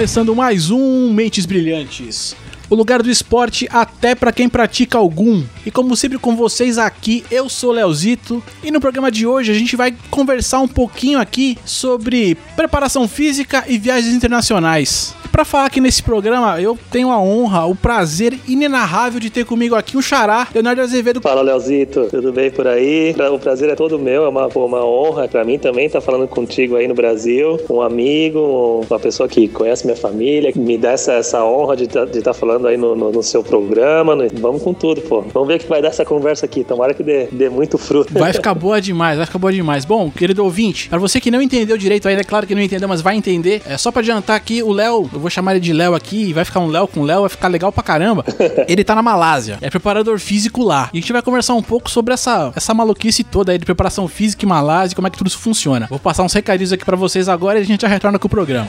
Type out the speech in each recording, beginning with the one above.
começando mais um Mentes Brilhantes. O lugar do esporte até para quem pratica algum. E como sempre com vocês aqui, eu sou Leozito e no programa de hoje a gente vai conversar um pouquinho aqui sobre preparação física e viagens internacionais. Para falar aqui nesse programa, eu tenho a honra, o prazer inenarrável de ter comigo aqui o Xará, Leonardo Azevedo. Fala, Leozito, tudo bem por aí? O prazer é todo meu, é uma, uma honra para mim também estar tá falando contigo aí no Brasil. Um amigo, uma pessoa que conhece minha família, que me dá essa, essa honra de tá, estar tá falando aí no, no, no, seu programa. No, vamos com tudo, pô. Vamos ver o que vai dar essa conversa aqui. Tomara que dê, dê muito fruto. Vai ficar boa demais, vai ficar boa demais. Bom, querido ouvinte, para você que não entendeu direito ainda, é claro que não entendeu, mas vai entender. É só para adiantar aqui, o Léo, eu vou chamar ele de Léo aqui, vai ficar um Léo com Léo, vai ficar legal pra caramba. ele tá na Malásia, é preparador físico lá. E a gente vai conversar um pouco sobre essa, essa maluquice toda aí de preparação física em Malásia, como é que tudo isso funciona. Vou passar uns recadinhos aqui para vocês agora e a gente já retorna com o programa.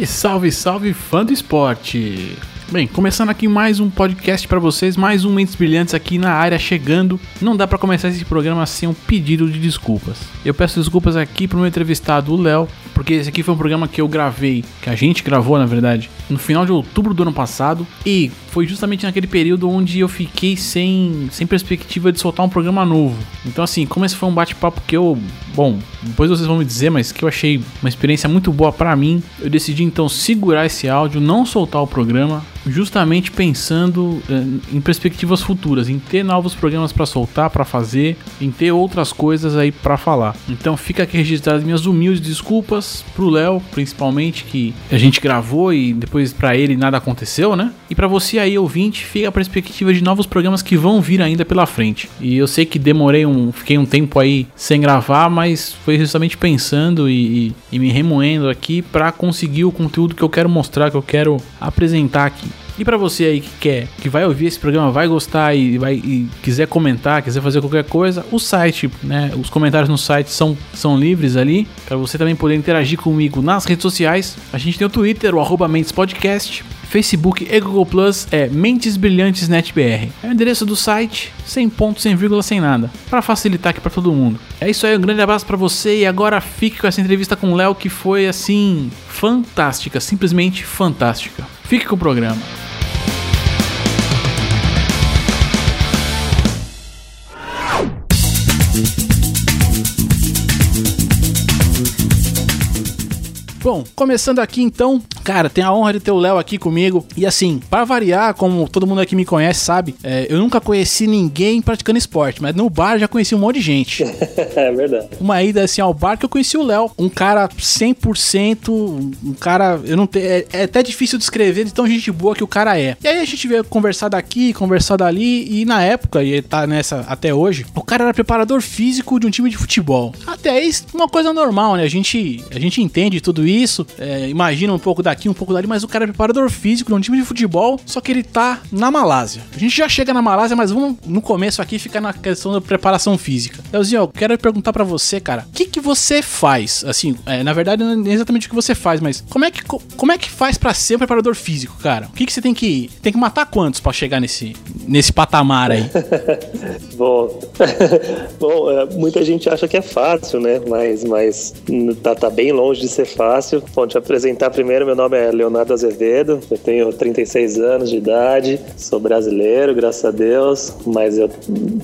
E salve, salve fã do esporte! Bem, começando aqui mais um podcast para vocês, mais um Mentes Brilhantes aqui na área chegando. Não dá para começar esse programa sem um pedido de desculpas. Eu peço desculpas aqui pro meu entrevistado, o Léo, porque esse aqui foi um programa que eu gravei, que a gente gravou na verdade, no final de outubro do ano passado, e foi justamente naquele período onde eu fiquei sem, sem perspectiva de soltar um programa novo. Então, assim, como esse foi um bate-papo que eu, bom, depois vocês vão me dizer, mas que eu achei uma experiência muito boa para mim, eu decidi então segurar esse áudio, não soltar o programa, justamente pensando eh, em perspectivas futuras, em ter novos programas para soltar, para fazer, em ter outras coisas aí para falar. Então fica aqui registradas minhas humildes desculpas pro Léo, principalmente que a gente gravou e depois para ele nada aconteceu, né? E para você aí ouvinte, fica a perspectiva de novos programas que vão vir ainda pela frente. E eu sei que demorei um, fiquei um tempo aí sem gravar, mas foi justamente pensando e, e, e me remoendo aqui para conseguir o conteúdo que eu quero mostrar, que eu quero apresentar aqui. E para você aí que quer, que vai ouvir esse programa, vai gostar e, vai, e quiser comentar, quiser fazer qualquer coisa, o site, né, os comentários no site são, são livres ali, para você também poder interagir comigo nas redes sociais. A gente tem o Twitter, o arroba Podcast, Facebook e Google Plus é Mentes Brilhantes NetBR. É o endereço do site, sem ponto, sem vírgula, sem nada, para facilitar aqui para todo mundo. É isso aí, um grande abraço para você e agora fique com essa entrevista com o Léo que foi assim fantástica, simplesmente fantástica. Fique com o programa. Bom, começando aqui então, cara, tenho a honra de ter o Léo aqui comigo. E assim, para variar, como todo mundo aqui me conhece, sabe, é, eu nunca conheci ninguém praticando esporte, mas no bar já conheci um monte de gente. é verdade. Uma ida assim ao bar que eu conheci o Léo, um cara 100%, um cara, eu não tenho, é, é, até difícil descrever de tão gente boa que o cara é. E aí a gente veio conversar daqui, conversar dali, e na época, e tá nessa até hoje, o cara era preparador físico de um time de futebol. Até aí, uma coisa normal, né? A gente, a gente entende tudo isso é, imagina um pouco daqui, um pouco dali, mas o cara é preparador físico de um time de futebol, só que ele tá na Malásia. A gente já chega na Malásia, mas vamos no começo aqui ficar na questão da preparação física. Leozinho, eu quero perguntar para você, cara, o que que você faz? Assim, é, na verdade, não é exatamente o que você faz, mas como é que, como é que faz para ser um preparador físico, cara? O que que você tem que tem que matar quantos para chegar nesse nesse patamar aí? Bom, Bom, é, muita gente acha que é fácil, né? Mas, mas tá, tá bem longe de ser fácil. Bom, te apresentar primeiro, meu nome é Leonardo Azevedo, eu tenho 36 anos de idade, sou brasileiro, graças a Deus, mas eu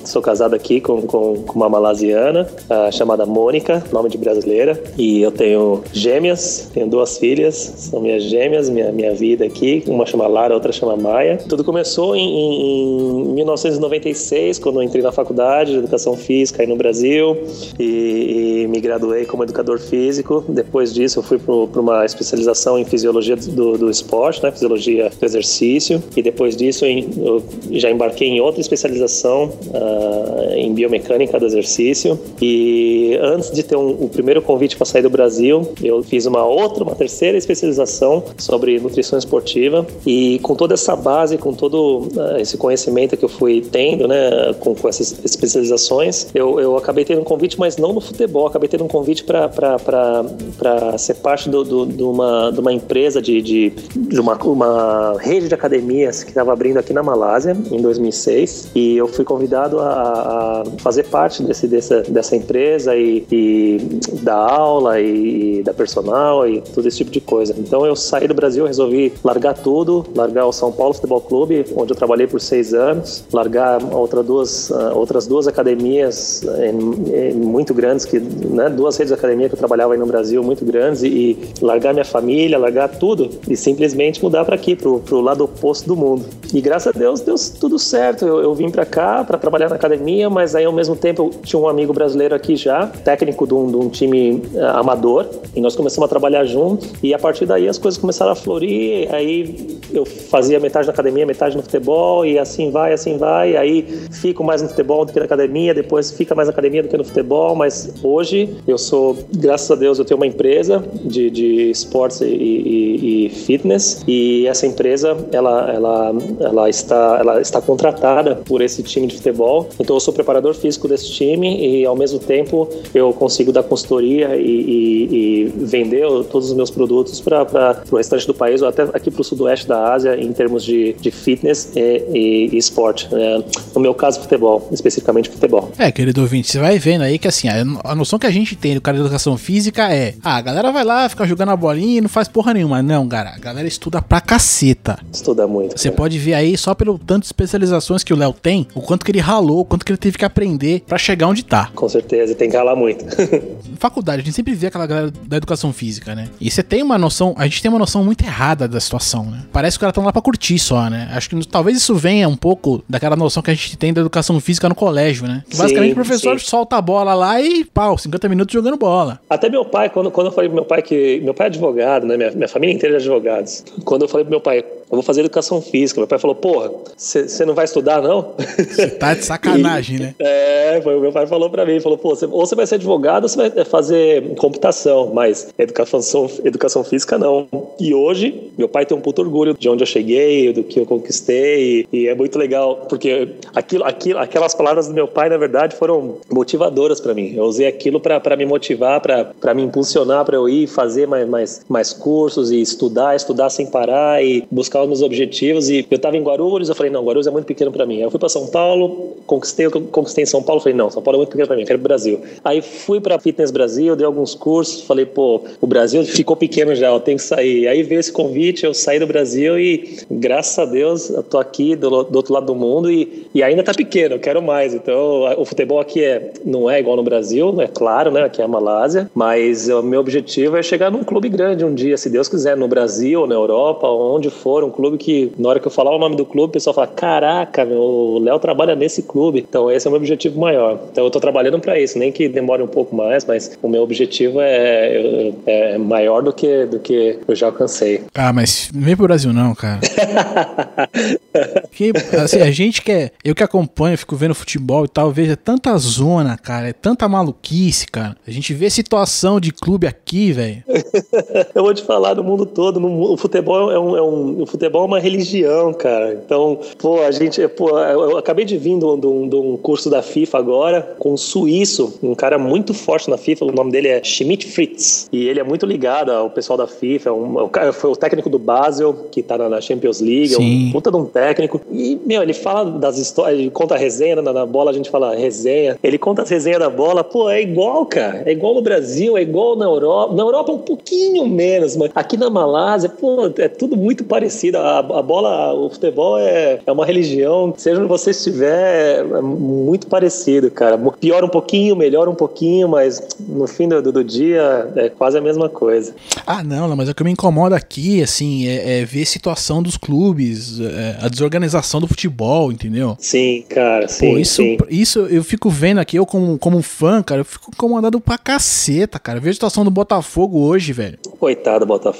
sou casado aqui com, com, com uma malasiana uh, chamada Mônica, nome de brasileira, e eu tenho gêmeas, tenho duas filhas, são minhas gêmeas, minha, minha vida aqui, uma chama Lara, outra chama Maia. Tudo começou em, em 1996, quando eu entrei na faculdade de Educação Física aí no Brasil e, e me graduei como educador físico. Depois disso, eu fui para uma especialização em fisiologia do, do esporte, né, fisiologia do exercício, e depois disso eu já embarquei em outra especialização uh, em biomecânica do exercício. E antes de ter um, o primeiro convite para sair do Brasil, eu fiz uma outra, uma terceira especialização sobre nutrição esportiva. E com toda essa base, com todo uh, esse conhecimento conhecimento que eu fui tendo, né, com, com essas especializações, eu, eu acabei tendo um convite, mas não no futebol, acabei tendo um convite para ser parte do, do, de, uma, de uma empresa de, de, de uma, uma rede de academias que estava abrindo aqui na Malásia em 2006 e eu fui convidado a, a fazer parte desse, dessa, dessa empresa e, e da aula e, e da personal e todo esse tipo de coisa. Então eu saí do Brasil, resolvi largar tudo, largar o São Paulo Futebol Clube, onde eu trabalhei por seis anos, largar outra duas, uh, outras duas academias em, em muito grandes, que, né, duas redes de academia que eu trabalhava aí no Brasil muito grandes e, e largar minha família, largar tudo e simplesmente mudar para aqui, pro, pro lado oposto do mundo. E graças a Deus deu tudo certo. Eu, eu vim para cá para trabalhar na academia, mas aí ao mesmo tempo eu tinha um amigo brasileiro aqui já, técnico de um, de um time uh, amador, e nós começamos a trabalhar juntos. E a partir daí as coisas começaram a florir. Aí eu fazia metade na academia, metade no futebol, e assim vai, assim vai. Aí fico mais no futebol do que na academia, depois fica mais na academia do que no futebol. Mas hoje eu sou, graças a Deus, eu tenho uma empresa de, de esportes e, e, e fitness, e essa empresa ela, ela, ela, está, ela está contratada por esse time de futebol. Então eu sou preparador físico desse time e ao mesmo tempo eu consigo dar consultoria e, e, e vender todos os meus produtos para o restante do país ou até aqui para o sudoeste da Ásia em termos de, de fitness e, e, esporte. Né? No meu caso, futebol, especificamente futebol. É, querido ouvinte, você vai vendo aí que assim, a noção que a gente tem do cara de educação física é: ah, a galera vai lá, fica jogando a bolinha e não faz porra nenhuma. Não, cara, a galera estuda pra caceta. Estuda muito. Você pode ver aí, só pelo tanto de especializações que o Léo tem, o quanto que ele ralou, o quanto que ele teve que aprender para chegar onde tá. Com certeza, tem que ralar muito. Faculdade, a gente sempre vê aquela galera da educação física, né? E você tem uma noção, a gente tem uma noção muito errada da situação, né? Parece que os caras estão lá pra curtir só, né? Acho que talvez isso venha um pouco daquela noção que a gente tem da educação física no colégio, né? Sim, Basicamente o professor sim. solta a bola lá e pau, 50 minutos jogando bola. Até meu pai, quando, quando eu falei pro meu pai que. Meu pai é advogado, né? Minha, minha família inteira é advogados. Quando eu falei pro meu pai, eu vou fazer educação física. Meu pai falou, porra, você não vai estudar, não? Você tá de sacanagem, e, né? É, foi o meu pai falou para mim, falou, pô, ou você vai ser advogado ou você vai fazer computação, mas educação, educação física não. E hoje, meu pai tem um puto orgulho de onde eu cheguei, do que eu conquistei, e é muito legal, porque aquilo, aquilo, aquelas palavras do meu pai, na verdade, foram motivadoras para mim. Eu usei aquilo para me motivar, para me impulsionar, para eu ir fazer mais, mais, mais cursos e estudar, estudar sem parar e buscar os meus objetivos. E eu estava em Guarulhos, eu falei, não, Guarulhos é muito pequeno para mim. Aí eu fui para São Paulo, conquistei conquistei em São Paulo, falei, não, São Paulo é muito pequeno para mim, quero o Brasil. Aí fui para Fitness Brasil, dei alguns cursos, falei, pô, o Brasil ficou pequeno já, eu tenho que sair. Aí veio esse convite, eu saí do Brasil e, graças a Deus, eu tô aqui do, do outro lado do mundo e, e ainda tá pequeno, eu quero mais. Então, o futebol aqui é, não é igual no Brasil, é claro, né? Aqui é a Malásia, mas o meu objetivo é chegar num clube grande um dia, se Deus quiser, no Brasil, na Europa, onde for, um clube que, na hora que eu falar o nome do clube, o pessoal fala: Caraca, meu, o Léo trabalha nesse clube. Então, esse é o meu objetivo maior. Então, eu tô trabalhando para isso, nem que demore um pouco mais, mas o meu objetivo é, é, é maior do que, do que eu já alcancei. Ah, mas não vem pro Brasil, não, cara. que, assim, a gente que é, eu que acompanho, fico vendo futebol e tal, vejo tanta zona, cara, é tanta maluquice, cara. A gente vê situação de clube aqui, velho. eu vou te falar do mundo todo, no, o futebol é um, é um, o futebol é uma religião, cara. Então, pô, a gente, pô, eu acabei de vir de um, de um curso da FIFA agora com um suíço, um cara muito forte na FIFA, o nome dele é Schmidt Fritz, e ele é muito ligado ao pessoal da FIFA, é um, foi o técnico do Basel, que tá na Champions League, é um puta de um técnico, e, meu, ele fala das histórias, ele conta a resenha, na, na bola a gente fala resenha, ele conta as resenhas da bola, pô, é igual, cara, é igual no Brasil, é igual na Europa, na Europa um pouquinho menos, mas aqui na Malásia, pô, é tudo muito parecido, a, a bola, o futebol é, é uma religião, seja onde você estiver, é muito parecido, cara, piora um pouquinho, melhora um pouquinho, mas no fim do, do dia é quase a mesma coisa. Ah, não, mas o que me incomoda aqui, assim, é, é ver a situação dos clubes, é, a desorganização do futebol, entendeu? Sim, cara, sim. Pô, isso, sim. isso eu fico vendo aqui, eu como, como fã, cara, eu fico incomodado pra caceta, cara. Vejo a situação do Botafogo hoje, velho. Coitado do Botafogo,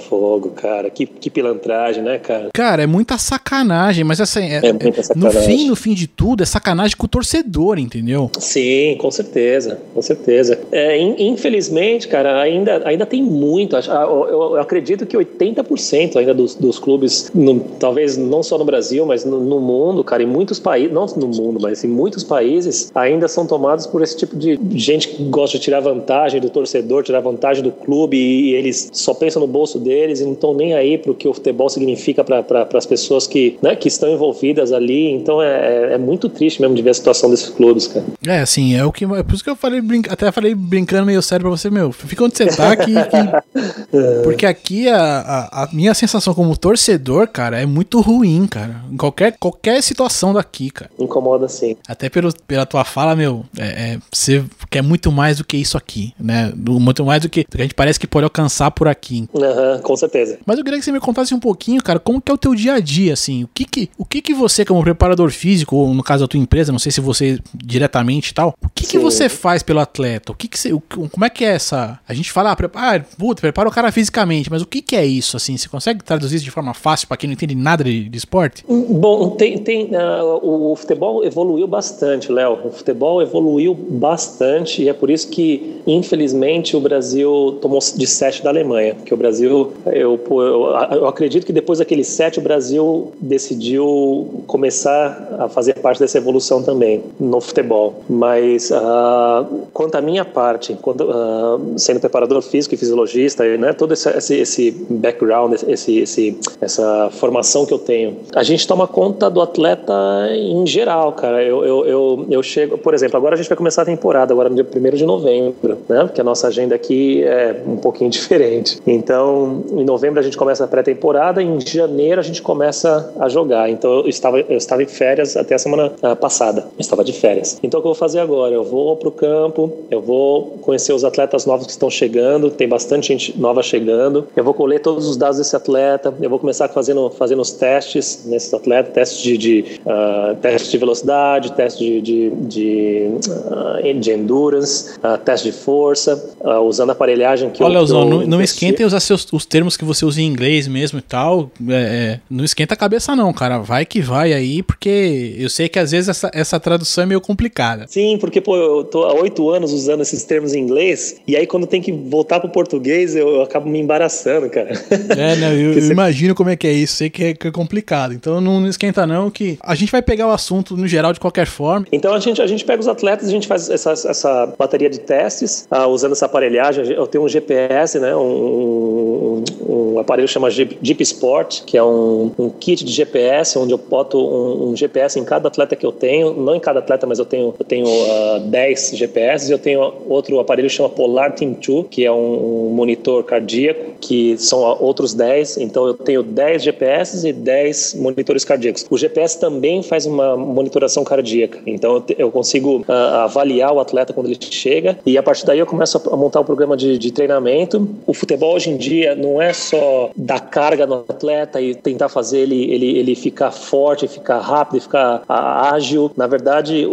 cara. Que, que pilantragem, né, cara? Cara, é muita sacanagem, mas assim, é, é muita sacanagem. no fim, no fim de tudo, é sacanagem com o torcedor, entendeu? Sim, com certeza, com certeza. É, infelizmente, cara, ainda, ainda tem muito. Eu, acredito que 80% ainda dos, dos clubes, no, talvez não só no Brasil, mas no, no, mundo, cara, em muitos países, não no mundo, mas em muitos países, ainda são tomados por esse tipo de gente que gosta de tirar vantagem do torcedor, tirar vantagem do clube e, eles só pensam no bolso deles e não estão nem aí para o que o futebol significa para pra, as pessoas que, né, que estão envolvidas ali. Então é, é, é, muito triste mesmo de ver a situação desses clubes, cara. É, assim, é o que. É por isso que eu falei, brinca, até falei brincando meio sério pra você, meu. Fica onde você tá aqui. que, porque aqui a, a, a, minha sensação como torcedor, cara, é muito ruim, cara. Em qualquer, qualquer situação daqui, cara. Incomoda sim. Até pelo, pela tua fala, meu, é, é, você quer muito mais do que isso aqui, né? Muito mais do que, do que a gente parece que pode alcançar por aqui. Uhum, com certeza. Mas eu queria que você me contasse um pouquinho, cara, como que é o teu dia a dia, assim. O que que, o que, que você, como preparador físico, ou no caso da tua empresa, não sei se você diretamente e tal, o que, que você faz pelo atleta? O que que você, o, como é que é essa... A gente fala, ah, ah puta, prepara o cara fisicamente, mas o que que é isso, assim? Você consegue traduzir isso de forma fácil para quem não entende nada de, de esporte? Bom, tem, tem uh, o, o, futebol evoluiu bastante, Léo. O futebol evoluiu bastante e é por isso que, infelizmente, o Brasil tomou de sete da Alemanha. Porque o Brasil, eu, eu, eu acredito que depois daquele sete, o Brasil decidiu começar a fazer parte dessa evolução também no futebol. Mas uh, quanto à minha parte, quando, uh, sendo preparador físico e fisiologista, né, todo esse, esse background, esse, esse, essa formação que eu tenho, a gente toma conta do atleta em geral, cara. Eu, eu, eu, eu chego, por exemplo, agora a gente vai começar a temporada, agora no dia 1 de novembro, né? Porque a nossa agenda aqui é um pouquinho diferente. Então, em novembro a gente começa a pré-temporada, em janeiro a gente começa a jogar. Então, eu estava, eu estava em férias até a semana uh, passada. Eu estava de férias. Então, o que eu vou fazer agora? Eu vou para o campo, eu vou conhecer os atletas novos que estão chegando, tem bastante gente nova chegando. Eu vou colher todos os dados desse atleta, eu vou começar fazendo, fazendo os testes nesses atletas, testes de, de uh, testes de velocidade, testes de, de, de, uh, de endurance, uh, teste de força, usando a aparelhagem que Olha, eu, Leozão, não, não esquentem usar seus, os termos que você usa em inglês mesmo e tal. É, é, não esquenta a cabeça, não, cara. Vai que vai aí, porque eu sei que às vezes essa, essa tradução é meio complicada. Sim, porque, pô, eu tô há oito anos usando esses termos em inglês, e aí quando tem que voltar pro português, eu, eu acabo me embaraçando, cara. É? Eu, eu imagino como é que é isso, sei que é, que é complicado. Então não, não esquenta, não, que a gente vai pegar o assunto no geral de qualquer forma. Então a gente, a gente pega os atletas, a gente faz essa, essa bateria de testes, uh, usando essa aparelhagem. Eu tenho um GPS, né? Um, um, aparelho chama Jeep Sport, que é um, um, kit de GPS, onde eu boto um, GPS em cada atleta que eu tenho. Não em cada atleta, mas eu tenho, eu tenho uh, 10 GPS. Eu tenho outro aparelho que chama Polar Team 2, que é um, monitor cardíaco, que são outros 10. Então eu tenho 10 GPS e 10 monitores cardíacos. O GPS também faz uma monitoração cardíaca. Então eu consigo uh, avaliar o atleta quando ele chega e a partir daí eu começo a montar o programa de, de treinamento. O futebol hoje em dia não é só dar carga no atleta e tentar fazer ele, ele, ele ficar forte, ficar rápido, ficar ágil. Na verdade, o,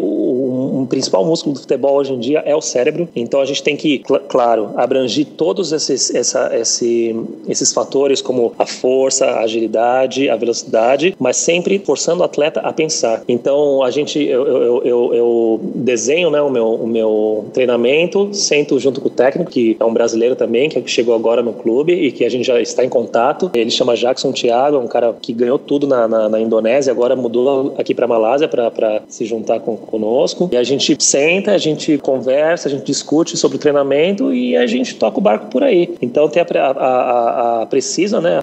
o principal músculo do futebol hoje em dia é o cérebro. Então a gente tem que, cl claro, abrangir todos esses, essa, esse, esses fatores como a força, a agilidade, a velocidade, mas sempre forçando o atleta a pensar. Então a gente, eu, eu, eu, eu desenho né, o, meu, o meu treinamento, sento junto com o técnico, que é um brasileiro também, que chegou agora no clube e que a gente já está em contato. Ele chama Jackson Thiago, é um cara que ganhou tudo na, na, na Indonésia, agora mudou aqui para Malásia para se juntar com, conosco. E a gente senta, a gente conversa, a gente discute sobre o treinamento e a gente toca o barco por aí. Então tem a, a, a, a Precisa, né?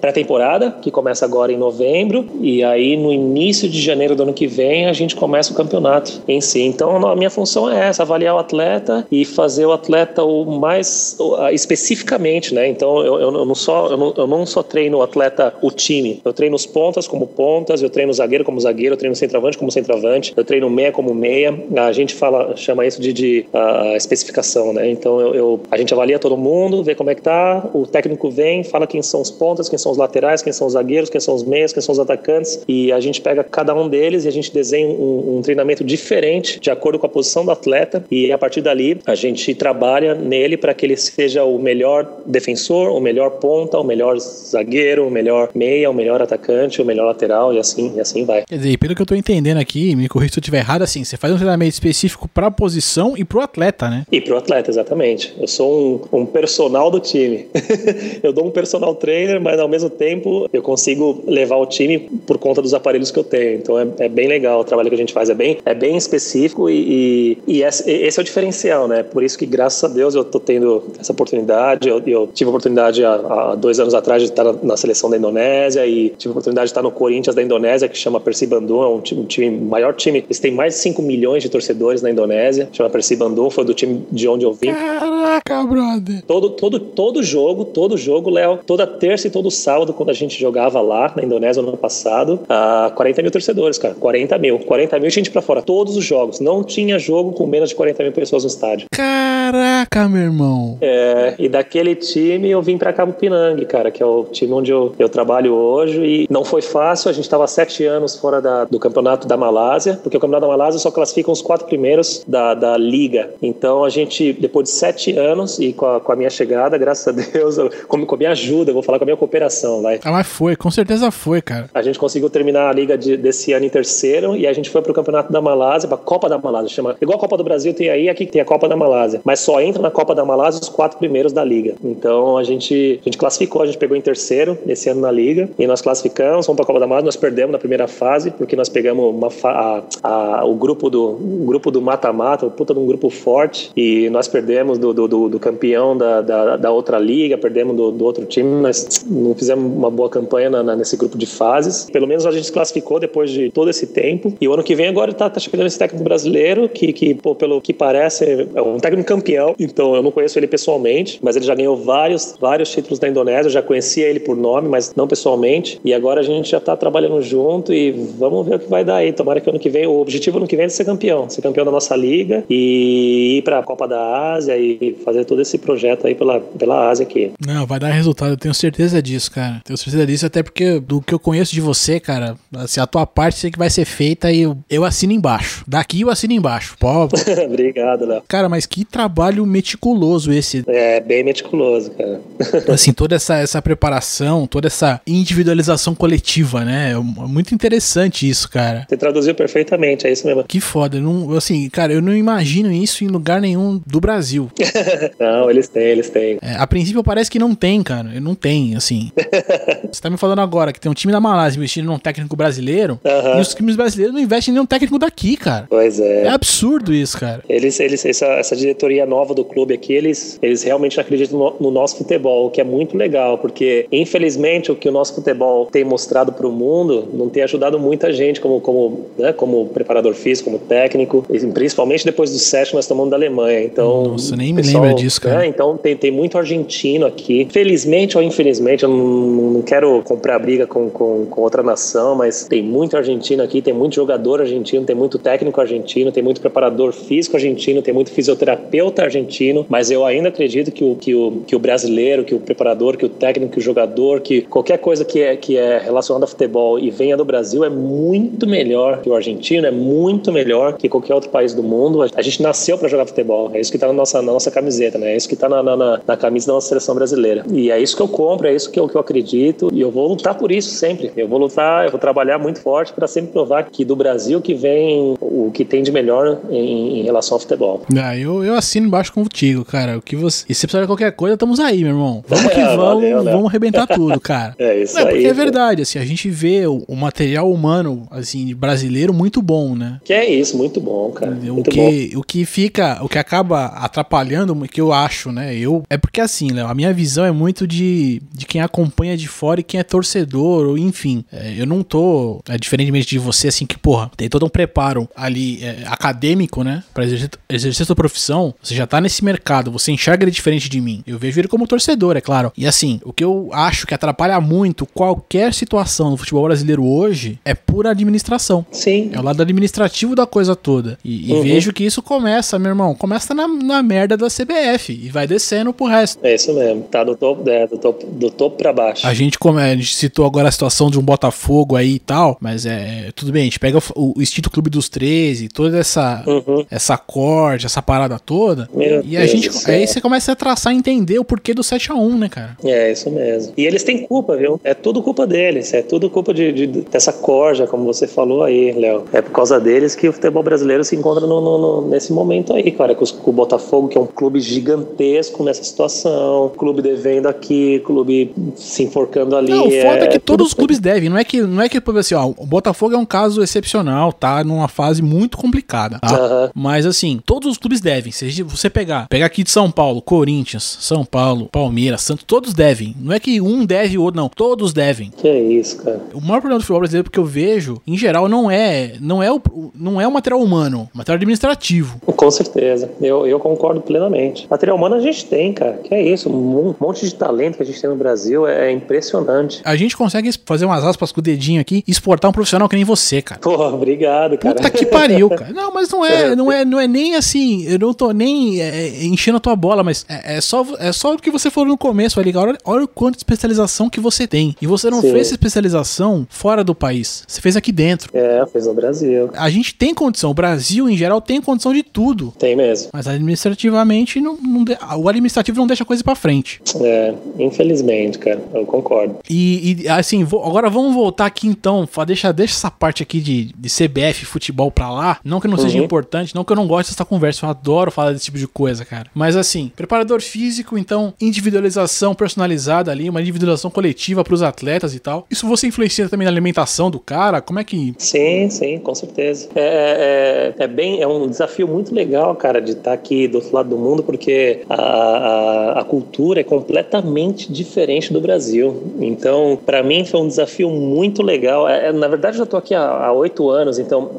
pré-temporada, que começa agora em novembro, e aí no início de janeiro do ano que vem a gente começa o campeonato em si. Então a minha função é essa, avaliar o atleta e fazer o atleta o mais especificamente, né? Então eu, eu não só eu não, eu não só treino o atleta, o time, eu treino os pontas como pontas, eu treino o zagueiro como zagueiro, eu treino o centroavante como centroavante, eu treino o meia como meia. A gente fala, chama isso de, de uh, especificação, né? Então eu, eu, a gente avalia todo mundo, vê como é que tá, o técnico vem, fala quem são os pontas, quem são os laterais, quem são os zagueiros, quem são os meias, quem são os atacantes, e a gente pega cada um deles e a gente desenha um, um treinamento diferente de acordo com a posição do atleta e a partir dali a gente trabalha nele para que ele seja o melhor defensor, o melhor ponta, o melhor zagueiro, o melhor meia, o melhor atacante, o melhor lateral e assim, e assim vai. Quer dizer, pelo que eu tô entendendo aqui, me corrija se eu estiver errado, assim, você faz faz um treinamento específico pra posição e pro atleta, né? E pro atleta, exatamente. Eu sou um, um personal do time. eu dou um personal trainer, mas ao mesmo tempo eu consigo levar o time por conta dos aparelhos que eu tenho. Então é, é bem legal o trabalho que a gente faz, é bem, é bem específico e, e, e esse, é o diferencial, né? Por isso que, graças a Deus, eu tô tendo essa oportunidade. Eu, eu tive a oportunidade há, há, dois anos atrás de estar na, seleção da Indonésia e tive a oportunidade de estar no Corinthians da Indonésia, que chama Percy Bandung, é um um time maior time. Eles têm mais de 5 milhões de torcedores na Indonésia, chama Percy Bandung, foi do time de onde eu vim. Caraca, brother! Todo, todo, todo jogo, todo jogo, Léo, toda terça e todo sábado, quando a gente jogava lá na Indonésia no ano passado, uh, 40 mil torcedores, cara. 40 mil. 40 mil gente pra fora. Todos os jogos. Não tinha jogo com menos de 40 mil pessoas no estádio. Caraca, meu irmão. É, e daquele time eu vim pra Cabo Pinang, cara, que é o time onde eu, eu trabalho hoje. E não foi fácil, a gente tava sete anos fora da, do campeonato da Malásia, porque o campeonato da Malásia só classificam os quatro primeiros da, da liga. Então a gente, depois de sete anos e com a, com a minha chegada, graças a Deus, com, com a minha ajuda, vou falar com a minha cooperação, vai. Ah, mas foi, com certeza foi, cara. A gente conseguiu terminar a liga de, desse ano em terceiro e a gente foi pro campeonato da Malásia, pra Copa da Malásia, chama. Igual a Copa do Brasil tem aí, aqui tem a Copa da Malásia. Mas só entra na Copa da Malásia os quatro primeiros da liga. Então a gente, a gente classificou, a gente pegou em terceiro esse ano na liga e nós classificamos, fomos pra Copa da Malásia, nós perdemos na primeira fase, porque nós pegamos a, a, o grupo do o grupo do mata-mata, o puta de um grupo forte, e nós perdemos do, do, do, do campeão da, da, da, outra liga, perdemos do, do, outro time, nós não fizemos uma boa campanha na, na, nesse grupo de fases. Pelo menos a gente se classificou depois de todo esse tempo. E o ano que vem agora tá, tá chegando esse técnico brasileiro, que, que pô, pelo que parece, é um técnico campeão. Então eu não conheço ele pessoalmente, mas ele já ganhou vários, vários títulos da Indonésia. Eu já conhecia ele por nome, mas não pessoalmente. E agora a gente já tá trabalhando junto e vamos ver o que vai dar aí. Tomara que ano que vem, o objetivo ano que vem é ser campeão, ser campeão da nossa liga e ir para a Copa da Ásia e fazer todo esse projeto aí pela, pela Ásia aqui. Não, vai dar resultado, eu tenho certeza disso, cara. Tenho certeza disso, até porque do que eu conheço de você, cara, assim, a tua parte sei que vai ser feita e eu, eu assino embaixo. Daqui eu assino embaixo. Pobre. Obrigado, Léo. Cara, mas que trabalho meticuloso esse. É, bem meticuloso, cara. assim, toda essa, essa preparação, toda essa individualização coletiva, né? É muito interessante isso, cara. Você traduziu perfeitamente, é isso mesmo. Que foda. Não, assim, cara, eu não imagino isso em lugar nenhum do Brasil. não, eles têm, eles têm. É, a princípio parece que não tem, cara. Não tem, assim. Você tá me falando agora que tem um time da Malásia investindo num técnico brasileiro e os times brasileiros não investem em nenhum técnico daqui, cara. Pois é. É absurdo isso, cara. Eles, eles essa, essa diretoria nova do clube aqui, eles, eles realmente acreditam no, no, nosso futebol, o que é muito legal, porque infelizmente o que o nosso futebol tem mostrado para o mundo não tem ajudado muita gente como, como, né, como preparador físico, como técnico, principalmente depois do set nós tomamos da Alemanha. Então, Nossa, nem me lembro disso, cara. Né, então tem, tem muito argentino aqui. Felizmente ou infelizmente, eu não, não quero comprar briga com, com, com, outra nação, mas tem muito argentino aqui, tem muito jogador argentino, tem muito técnico argentino, tem muito preparador físico argentino, tem muito fisioterapeuta argentino, mas eu ainda acredito que o, que o, que o brasileiro, que o preparador, que o técnico, que o jogador, que qualquer coisa que é, que é relacionada a futebol e venha do Brasil é muito melhor que o argentino, é muito melhor que qualquer outro país do mundo. A gente nasceu para jogar futebol, é isso que está na nossa, na nossa camiseta, né? É isso que está na, na, na, camisa da nossa seleção brasileira. E é isso que eu compro, é isso que eu, que eu acredito e eu vou lutar por isso sempre. Eu vou lutar, eu vou trabalhar muito forte para sempre provar que do Brasil que vem o que tem de melhor em, em relação ao futebol. Ah, eu, eu assino embaixo contigo, cara. O que você... E se precisar de qualquer coisa, estamos aí, meu irmão. Vamos que vamos, Valeu, né? vamos arrebentar tudo, cara. É isso é, aí. Porque é verdade, assim, a gente vê o, o, material humano, assim, brasileiro muito bom, né? Que é isso, muito bom, cara. Muito o, que, bom. o que fica, o que acaba atrapalhando, que eu acho, né? Eu, é porque assim, Léo, a minha visão é muito de, de quem acompanha de fora e quem é torcedor, ou enfim. É, eu não tô, é, diferentemente de você, assim, que, porra, tem todo um preparo ali é, acadêmico, né? Pra exercer, exercer sua profissão, você já tá nesse mercado, você enxerga ele diferente de mim. Eu vejo ele como torcedor, é claro. E assim, o que eu acho que atrapalha muito qualquer situação no futebol brasileiro hoje é pura administração. Sim. É o lado administrativo da coisa toda. E, uhum. e vejo que isso começa, meu irmão, começa na, na merda da CBF e vai descendo pro resto. É isso mesmo. Tá do topo, é, do topo, do topo pra baixo. A gente, como, a gente citou agora a situação de um Botafogo aí e tal, mas é tudo bem, a gente pega o, o Instituto Clube dos 13, toda essa uhum. essa corte, essa parada toda. Meu e a Deus gente aí você começa a traçar e entender o porquê do 7 a 1 né, cara? É, isso mesmo. E eles têm culpa, viu? É tudo culpa deles, é tudo culpa de, de dessa corja, como você falou aí, Léo. É por causa deles que, futebol brasileiro se encontra no, no, no, nesse momento aí, cara, com, o Botafogo, que é um clube gigantesco nessa situação, clube devendo aqui, clube se enforcando ali. Não, o foda é, é que todos os clubes devem, não é que, não é que assim, ó, o Botafogo é um caso excepcional, tá? Numa fase muito complicada, tá? Uhum. Mas assim, todos os clubes devem. Se você pegar, pegar aqui de São Paulo, Corinthians, São Paulo, Palmeiras, Santos, todos devem. Não é que um deve e o outro não, todos devem. Que é isso, cara. O maior problema do futebol brasileiro, porque eu vejo, em geral, não é, não é o, não é o material humano, o material administrativo. Com certeza, eu, eu concordo plenamente. Material humano a gente tem, cara. Que é isso, um monte de talento que a gente tem no Brasil é impressionante. A gente consegue fazer umas aspas com o dedinho aqui e exportar um profissional que nem você, cara. Porra, obrigado, cara. Puta que pariu, cara. Não, mas não é, não é, não é nem assim, eu não tô nem é, é enchendo a tua bola, mas é, é, só, é só o que você falou no começo, ali. Olha, olha o quanto de especialização que você tem. E você não Sim. fez especialização fora do país. Você fez aqui dentro. É, fez no Brasil. A gente tem condição. O Brasil, em geral, tem condição de tudo. Tem mesmo. Mas administrativamente, não, não de... o administrativo não deixa a coisa pra frente. É, infelizmente, cara. Eu concordo. E, e assim, vou, agora vamos voltar aqui então. Deixa, deixa essa parte aqui de, de CBF, futebol pra lá. Não que não uhum. seja importante, não que eu não goste dessa conversa. Eu adoro falar desse tipo de coisa, cara. Mas assim, preparador físico, então, individualização personalizada ali, uma individualização coletiva pros atletas e tal. Isso você influencia também na alimentação do cara? Como é que. Sim, sim, com certeza. É, é, é bem, é um desafio muito legal, cara, de estar tá aqui do outro lado do mundo, porque a, a, a cultura é completamente diferente do Brasil. Então, para mim foi um desafio muito legal. É, é na verdade, eu já tô aqui há oito anos, então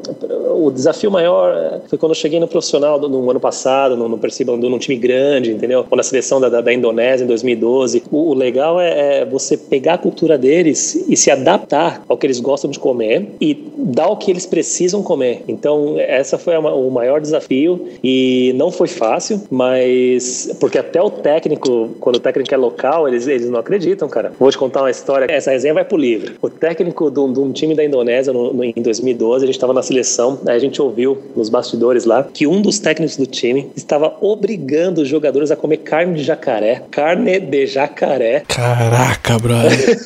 o desafio maior é, foi quando eu cheguei no profissional no, no ano passado, no, no num time grande, entendeu? Ou na seleção da, da, da Indonésia em 2012. O, o legal é, é você pegar a cultura deles e se adaptar ao que eles gostam de comer e dar o que eles precisam comer. Então, essa foi a, o maior desafio e não foi fácil, mas porque até o técnico, quando o técnico é local, eles, eles não acreditam, cara. Vou te contar uma história, essa resenha vai pro livro. O técnico de um, time da Indonésia no, no, em 2012, a gente estava na seleção, aí a gente ouviu nos bastidores lá que um dos técnicos do time estava obrigando os jogadores a comer carne de jacaré, carne de jacaré. Caraca, brother.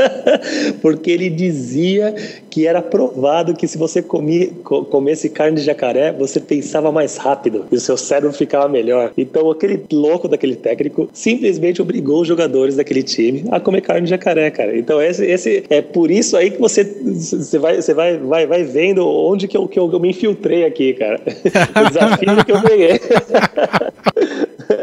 porque ele dizia que era provado que se você comia, comesse carne de jacaré, você pensava mais rápido e o seu cérebro ficava melhor. Então aquele louco daquele técnico simplesmente obrigou os jogadores daquele time a comer carne de jacaré, cara. Então esse, esse é por isso aí que você, você vai, você vai, vai, vai vendo onde que eu, que eu, eu me infiltrei aqui, cara. o desafio que eu peguei.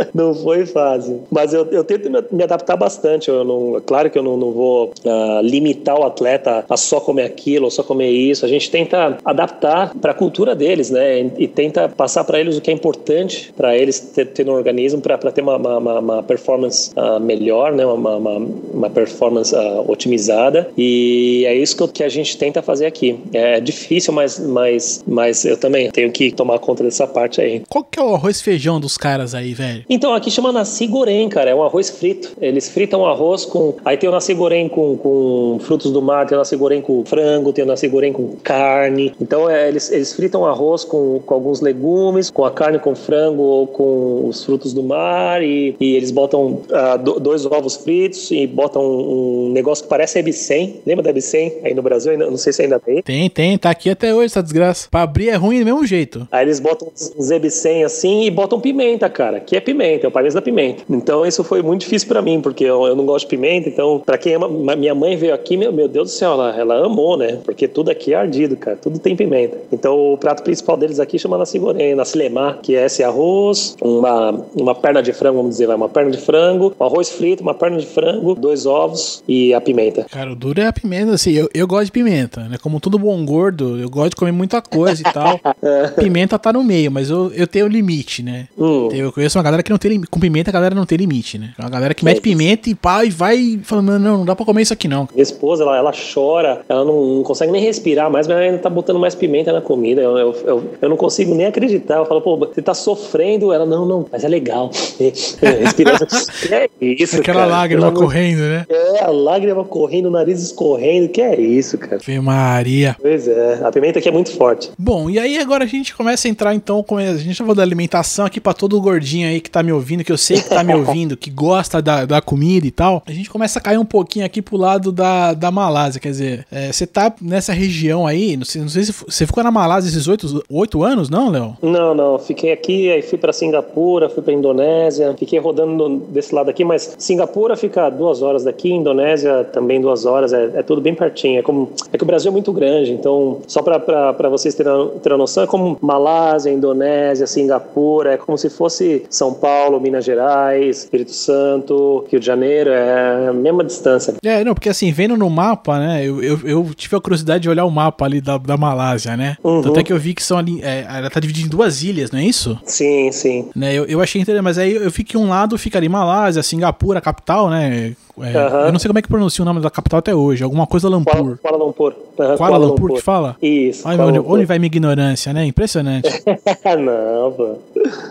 não foi fácil. Mas eu, eu tento me adaptar bastante. Eu não, claro que eu não, não vou uh, limitar o atleta a só comer aquilo ou só comer isso. A gente tenta adaptar para a cultura deles, né? E, e tenta passar para eles o que é importante para eles ter, ter no organismo para ter uma, uma, uma performance uh, melhor, né? Uma, uma, uma performance uh, otimizada. E é isso que, eu, que a gente tenta fazer aqui. É difícil, mas, mas, mas eu também tenho que tomar conta dessa parte aí. Qual que é o arroz feijão dos caras aí, velho? Aqui chama nasi goreng, cara. É um arroz frito. Eles fritam arroz com... Aí tem o nasi goreng com, com frutos do mar, tem o nasi goreng com frango, tem o nasi goreng com carne. Então, é, eles, eles fritam arroz com, com alguns legumes, com a carne com frango ou com os frutos do mar e, e eles botam uh, dois ovos fritos e botam um, um negócio que parece Ebicem. Lembra da Ebicem aí no Brasil? Não sei se ainda tem. Tem, tem. Tá aqui até hoje essa desgraça. Pra abrir é ruim do mesmo jeito. Aí eles botam uns Ebicem assim e botam pimenta, cara. Que é pimenta, é o país da pimenta. Então isso foi muito difícil para mim, porque eu, eu, não gosto de pimenta. Então, para quem ama, minha mãe veio aqui, meu, meu Deus do céu, ela, ela amou, né? Porque tudo aqui é ardido, cara. Tudo tem pimenta. Então o prato principal deles aqui chama nasi lemak, que é esse arroz, uma, uma perna de frango, vamos dizer, vai, uma perna de frango, um arroz frito, uma perna de frango, dois ovos e a pimenta. Cara, o duro é a pimenta, assim, eu, eu gosto de pimenta, né? Como todo bom gordo, eu gosto de comer muita coisa e tal. pimenta tá no meio, mas eu, eu tenho limite, né? Hum. Eu conheço uma galera que não tem com pimenta, a galera não tem limite, né? É uma galera que mete pimenta e pá, e vai falando, não, não dá pra comer isso aqui não. Minha esposa, ela, ela chora, ela não, não consegue nem respirar mais, mas ela ainda tá botando mais pimenta na comida. Eu, eu, eu, eu não consigo nem acreditar. Eu falo, pô, você tá sofrendo? Ela, não, não, mas é legal. Respirando. que é isso, Aquela cara? lágrima correndo, né? É, a lágrima correndo, o nariz escorrendo. Que é isso, cara? Ave Maria. Pois é, a pimenta aqui é muito forte. Bom, e aí agora a gente começa a entrar então, com a gente já vou da alimentação aqui pra todo o gordinho aí que tá me me ouvindo, que eu sei que tá me ouvindo, que gosta da, da comida e tal, a gente começa a cair um pouquinho aqui pro lado da, da Malásia. Quer dizer, é, você tá nessa região aí, não sei, não sei se você ficou na Malásia esses oito, oito anos, não, Léo? Não, não. Fiquei aqui, aí fui para Singapura, fui para Indonésia, fiquei rodando desse lado aqui, mas Singapura fica duas horas daqui, Indonésia também duas horas, é, é tudo bem pertinho. É, como, é que o Brasil é muito grande, então, só para vocês terem, terem noção, é como Malásia, Indonésia, Singapura, é como se fosse São Paulo, Minas Gerais, Espírito Santo, Rio de Janeiro, é a mesma distância. É, não, porque assim, vendo no mapa, né, eu, eu, eu tive a curiosidade de olhar o mapa ali da, da Malásia, né? Uhum. Tanto é que eu vi que são ali, é, ela tá dividida em duas ilhas, não é isso? Sim, sim. Né, eu, eu achei interessante, mas aí eu vi que um lado fica ali Malásia, Singapura, capital, né? É, uhum. Eu não sei como é que pronuncia o nome da capital até hoje. Alguma coisa Lampur. Kuala, Lumpur. Uhum, Kuala, Lumpur, que fala? Isso. Ai, onde, onde vai minha ignorância, né? Impressionante. não, pô.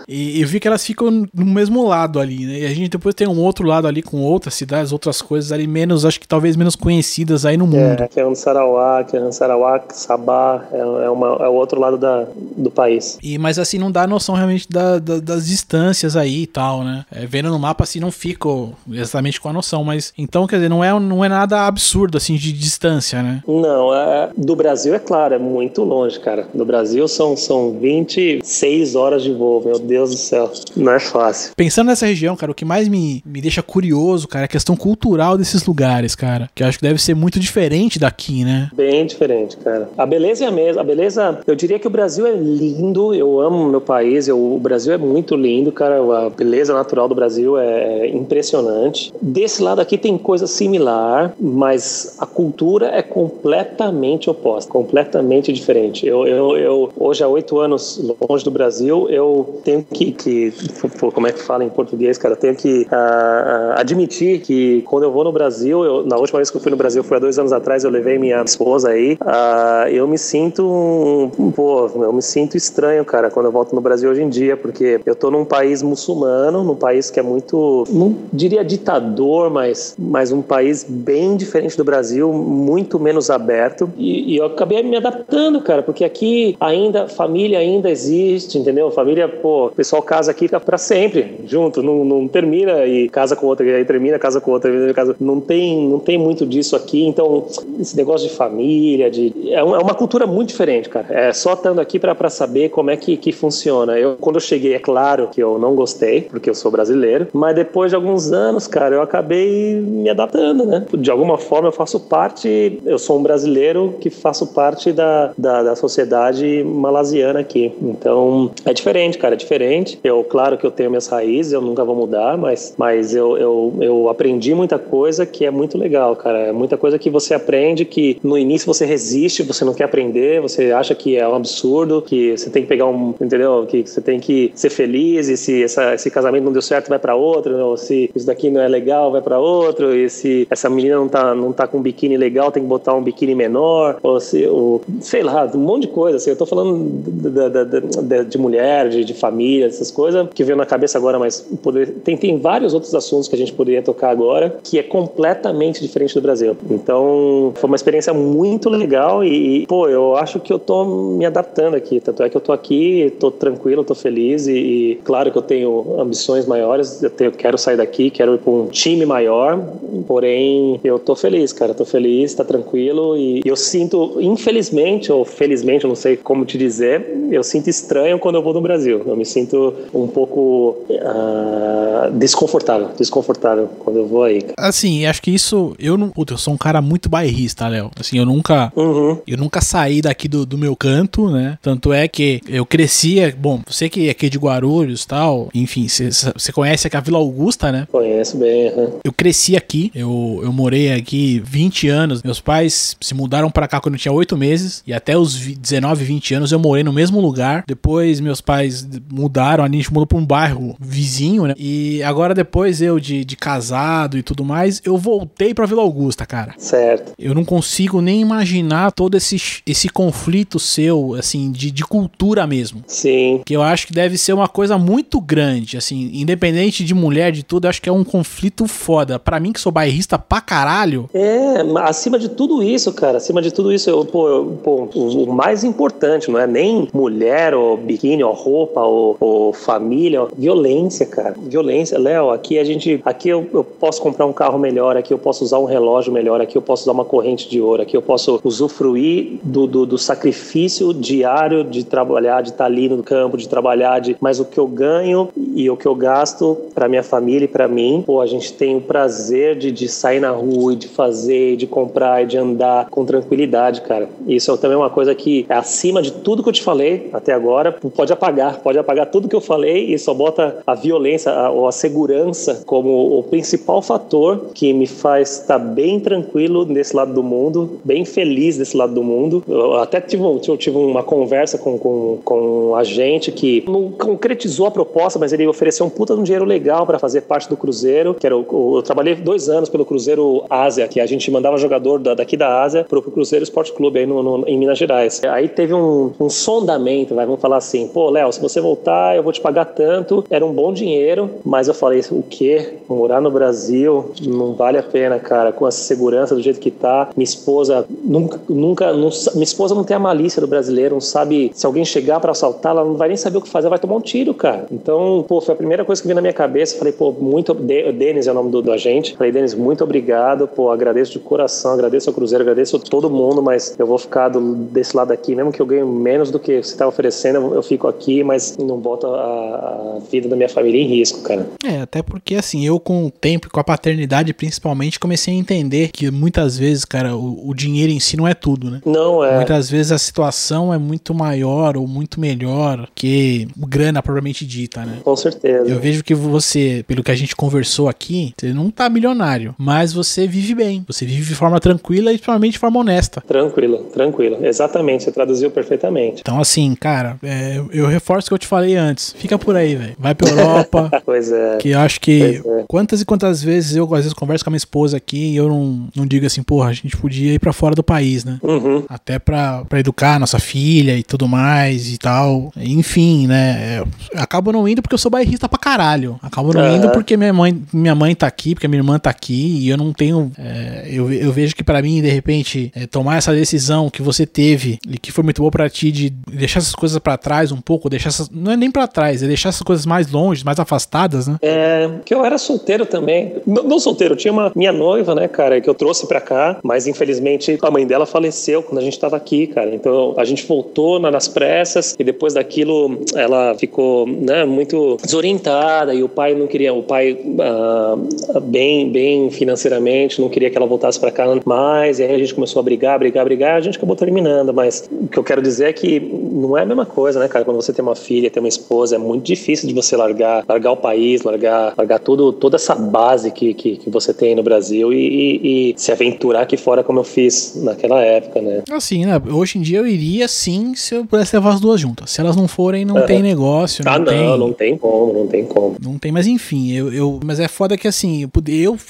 E eu vi que elas ficam no mesmo lado ali, né? E a gente depois tem um outro lado ali com outras cidades, outras coisas ali menos, acho que talvez menos conhecidas aí no mundo. É, que é um Sarawak, que é um Sarawak, Sabah, é, é, uma, é o outro lado da, do país. E, mas assim, não dá noção realmente da, da, das distâncias aí e tal, né? É, vendo no mapa assim, não fico exatamente com a noção, mas então, quer dizer, não é, não é nada absurdo assim de distância, né? Não, é, do Brasil é claro, é muito longe, cara. Do Brasil são, são 26 horas de voo, meu Deus do céu. Não é fácil. Pensando nessa região, cara, o que mais me, me deixa curioso, cara, é a questão cultural desses lugares, cara. Que eu acho que deve ser muito diferente daqui, né? Bem diferente, cara. A beleza é a mesma. A beleza, eu diria que o Brasil é lindo. Eu amo meu país. Eu, o Brasil é muito lindo, cara. A beleza natural do Brasil é, é impressionante. Desse lado aqui tem coisa similar, mas a cultura é completamente oposta, completamente diferente. Eu, eu, eu hoje há oito anos longe do Brasil, eu tenho que, que como é que fala em português, cara, eu tenho que uh, admitir que quando eu vou no Brasil, eu, na última vez que eu fui no Brasil foi há dois anos atrás, eu levei minha esposa aí, uh, eu me sinto um, pô, eu me sinto estranho, cara, quando eu volto no Brasil hoje em dia, porque eu tô num país muçulmano, num país que é muito, não diria ditador, mas, mas um país bem diferente do Brasil, muito menos aberto, e, e eu acabei me adaptando, cara, porque aqui ainda, família ainda existe, entendeu? Família, pô, o pessoal casa aqui para sempre, junto, não, não termina e casa com outra, e aí termina, casa com outra, casa. Não tem, não tem muito disso aqui, então esse negócio de família, de é uma cultura muito diferente, cara. É só estando aqui para saber como é que, que funciona. Eu quando eu cheguei, é claro que eu não gostei, porque eu sou brasileiro, mas depois de alguns anos, cara, eu acabei me adaptando, né? De alguma forma eu faço parte, eu sou um brasileiro que faço parte da, da, da sociedade malasiana aqui. Então é diferente, cara, é diferente. Eu, claro que eu tenho minhas raízes, eu nunca vou mudar, mas, mas eu, eu, eu aprendi muita coisa que é muito legal, cara. É muita coisa que você aprende que no início você resiste, você não quer aprender, você acha que é um absurdo, que você tem que pegar um, entendeu? Que você tem que ser feliz e se essa, esse casamento não deu certo, vai para outro, ou se isso daqui não é legal, vai para outro, e se essa menina não tá, não tá com um biquíni legal, tem que botar um biquíni menor, ou se, ou, sei lá, um monte de coisa. Assim, eu tô falando de, mulher, de, de família, essas coisas que veio na cabeça agora, mas poder, tem, tem vários outros assuntos que a gente poderia tocar agora que é completamente diferente do Brasil. Então, foi uma experiência muito legal e, pô, eu acho que eu tô me adaptando aqui. Tanto é que eu tô aqui, tô tranquilo, tô feliz e, e claro que eu tenho ambições maiores, eu tenho, quero sair daqui, quero ir para um time maior, porém eu tô feliz, cara, tô feliz, tá tranquilo e eu sinto, infelizmente ou felizmente, eu não sei como te dizer, eu sinto estranho quando eu vou no Brasil. Eu me sinto um pouco uh, desconfortável, desconfortável quando eu vou aí. Assim, acho que isso, eu não, puta, eu sou um cara muito bairrista, Léo. Assim, eu nunca, uhum. eu nunca saí daqui do, do meu canto, né? Tanto é que eu crescia, bom, você que é aqui de Guarulhos, tal, enfim, você conhece aqui a Vila Augusta, né? Conheço bem. Uhum. Eu cresci aqui, eu, eu morei aqui 20 anos. Meus pais se mudaram para cá quando eu tinha 8 meses e até os 19, 20 anos eu morei no mesmo lugar. Depois meus pais mudaram, a gente mudou para um bairro vizinho, né? E agora depois eu de, de casado e tudo mais, eu voltei para Vila Augusta, cara. Certo. Eu não consigo nem imaginar todo esse, esse conflito seu, assim, de, de cultura mesmo. Sim. Que eu acho que deve ser uma coisa muito grande, assim, independente de mulher, de tudo, eu acho que é um conflito foda para mim que sou bairrista pra caralho. É, acima de tudo isso, cara, acima de tudo isso, eu, pô, eu, pô o, mais importante não é nem mulher, ou biquíni, ou roupa, ou, ou família, ou violência, cara. Violência, Léo, aqui a gente, aqui eu, eu posso comprar um carro melhor, aqui eu posso usar um relógio melhor, aqui eu posso usar uma corrente de ouro, aqui eu posso usufruir do, do, do sacrifício diário de trabalhar, de estar ali no campo, de trabalhar, de, mas o que eu ganho e o que eu gasto para minha família e para mim, pô, a gente tem o prazer de, de sair na rua de fazer, de comprar e de andar com tranquilidade, cara. Isso é também uma coisa que é acima de tudo que eu te falei até agora, pode apagar, pode apagar tudo que eu falei e só bota a violência ou a, a segurança como o principal fator que me faz estar bem tranquilo desse lado do mundo, bem feliz desse lado do mundo. Eu até tive, eu tive uma conversa com, com, com a gente que não concretizou a proposta, mas ele ofereceu um puta de um dinheiro legal para fazer parte do Cruzeiro, que era o, o, eu trabalhei dois anos pelo Cruzeiro Ásia, que a gente mandava jogador da, daqui da Ásia pro Cruzeiro Esporte Clube aí no, no, em Minas Gerais. Aí teve um, um sondamento, vai, vamos falar assim, pô, Léo, se você voltar, eu vou te pagar tanto. Era um bom dinheiro, mas eu falei, o quê? Morar no Brasil não vale a pena, cara, com essa segurança do jeito que tá. Minha esposa nunca, nunca, não, minha esposa não tem a malícia do brasileiro, não sabe se alguém chegar para assaltar, ela não vai nem saber o que fazer, vai tomar um tiro, cara. Então, pô, foi a primeira coisa que veio na minha cabeça. Falei, pô, muito. Denis é o nome do, do agente. Falei, Denis, muito obrigado, pô, agradeço de coração, agradeço ao Cruzeiro, agradeço a todo mundo, mas eu vou ficar do, desse lado aqui, mesmo que eu ganhe menos do que você está oferecendo, eu, eu, fico aqui, mas não boto a, a, vida da minha família em risco, cara. É, até porque assim, eu com o tempo e com a paternidade, principalmente, comecei a entender que muitas vezes, cara, o, o dinheiro em si não é tudo, né? Não é. Muitas vezes a situação é muito maior ou muito melhor que grana propriamente dita, né? Com certeza. Eu vejo que você, pelo que a gente conversou aqui, você não tá milionário, mas você vive bem. Você vive de forma tranquila e principalmente de forma honesta. Tranquilo, tranquilo. Exatamente, você traduziu perfeitamente. Então, assim, cara, é, eu reforço o que eu te falei antes. Fica por aí, velho. Vai pra Europa. pois é. Que eu acho que é. quantas e quantas vezes eu, às vezes, converso com a minha esposa aqui e eu não, não digo assim, porra, a gente podia ir pra fora do país, né? Uhum. Até pra, pra educar a nossa filha e tudo mais e tal. Enfim, né? É, acabo não indo porque eu sou bairrista pra caralho. Acabo não uhum. indo porque minha mãe, minha mãe tá aqui, porque minha irmã tá aqui e eu não tenho. É, eu, eu vejo que para mim, de repente, é, tomar essa decisão que você teve e que foi muito boa para ti de deixar essas coisas para trás um pouco, deixar essas, não é nem para trás, é deixar essas coisas mais longe, mais afastadas, né? É, que eu era solteiro também. Não, não solteiro, tinha uma minha noiva, né, cara, que eu trouxe para cá, mas infelizmente a mãe dela faleceu quando a gente tava aqui, cara. Então a gente voltou nas pressas e depois daquilo ela ficou, né, muito desorientada e o pai não queria, o pai uh, bem, bem financeiramente, não queria que ela voltasse para cá mais, e aí a gente começou a brigar, brigar, brigar, a gente acabou terminando, mas o que eu quero dizer é que não é a mesma coisa, né, cara? Quando você tem uma filha, tem uma esposa, é muito difícil de você largar, largar o país, largar, largar tudo, toda essa base que, que, que você tem no Brasil e, e, e, se aventurar aqui fora como eu fiz naquela época, né? Assim, né? Hoje em dia eu iria sim se eu pudesse levar as duas juntas. Se elas não forem, não uhum. tem negócio. Não ah, não, tem... não tem como, não tem como. Não tem, mas enfim, eu, eu, mas é foda que assim, eu,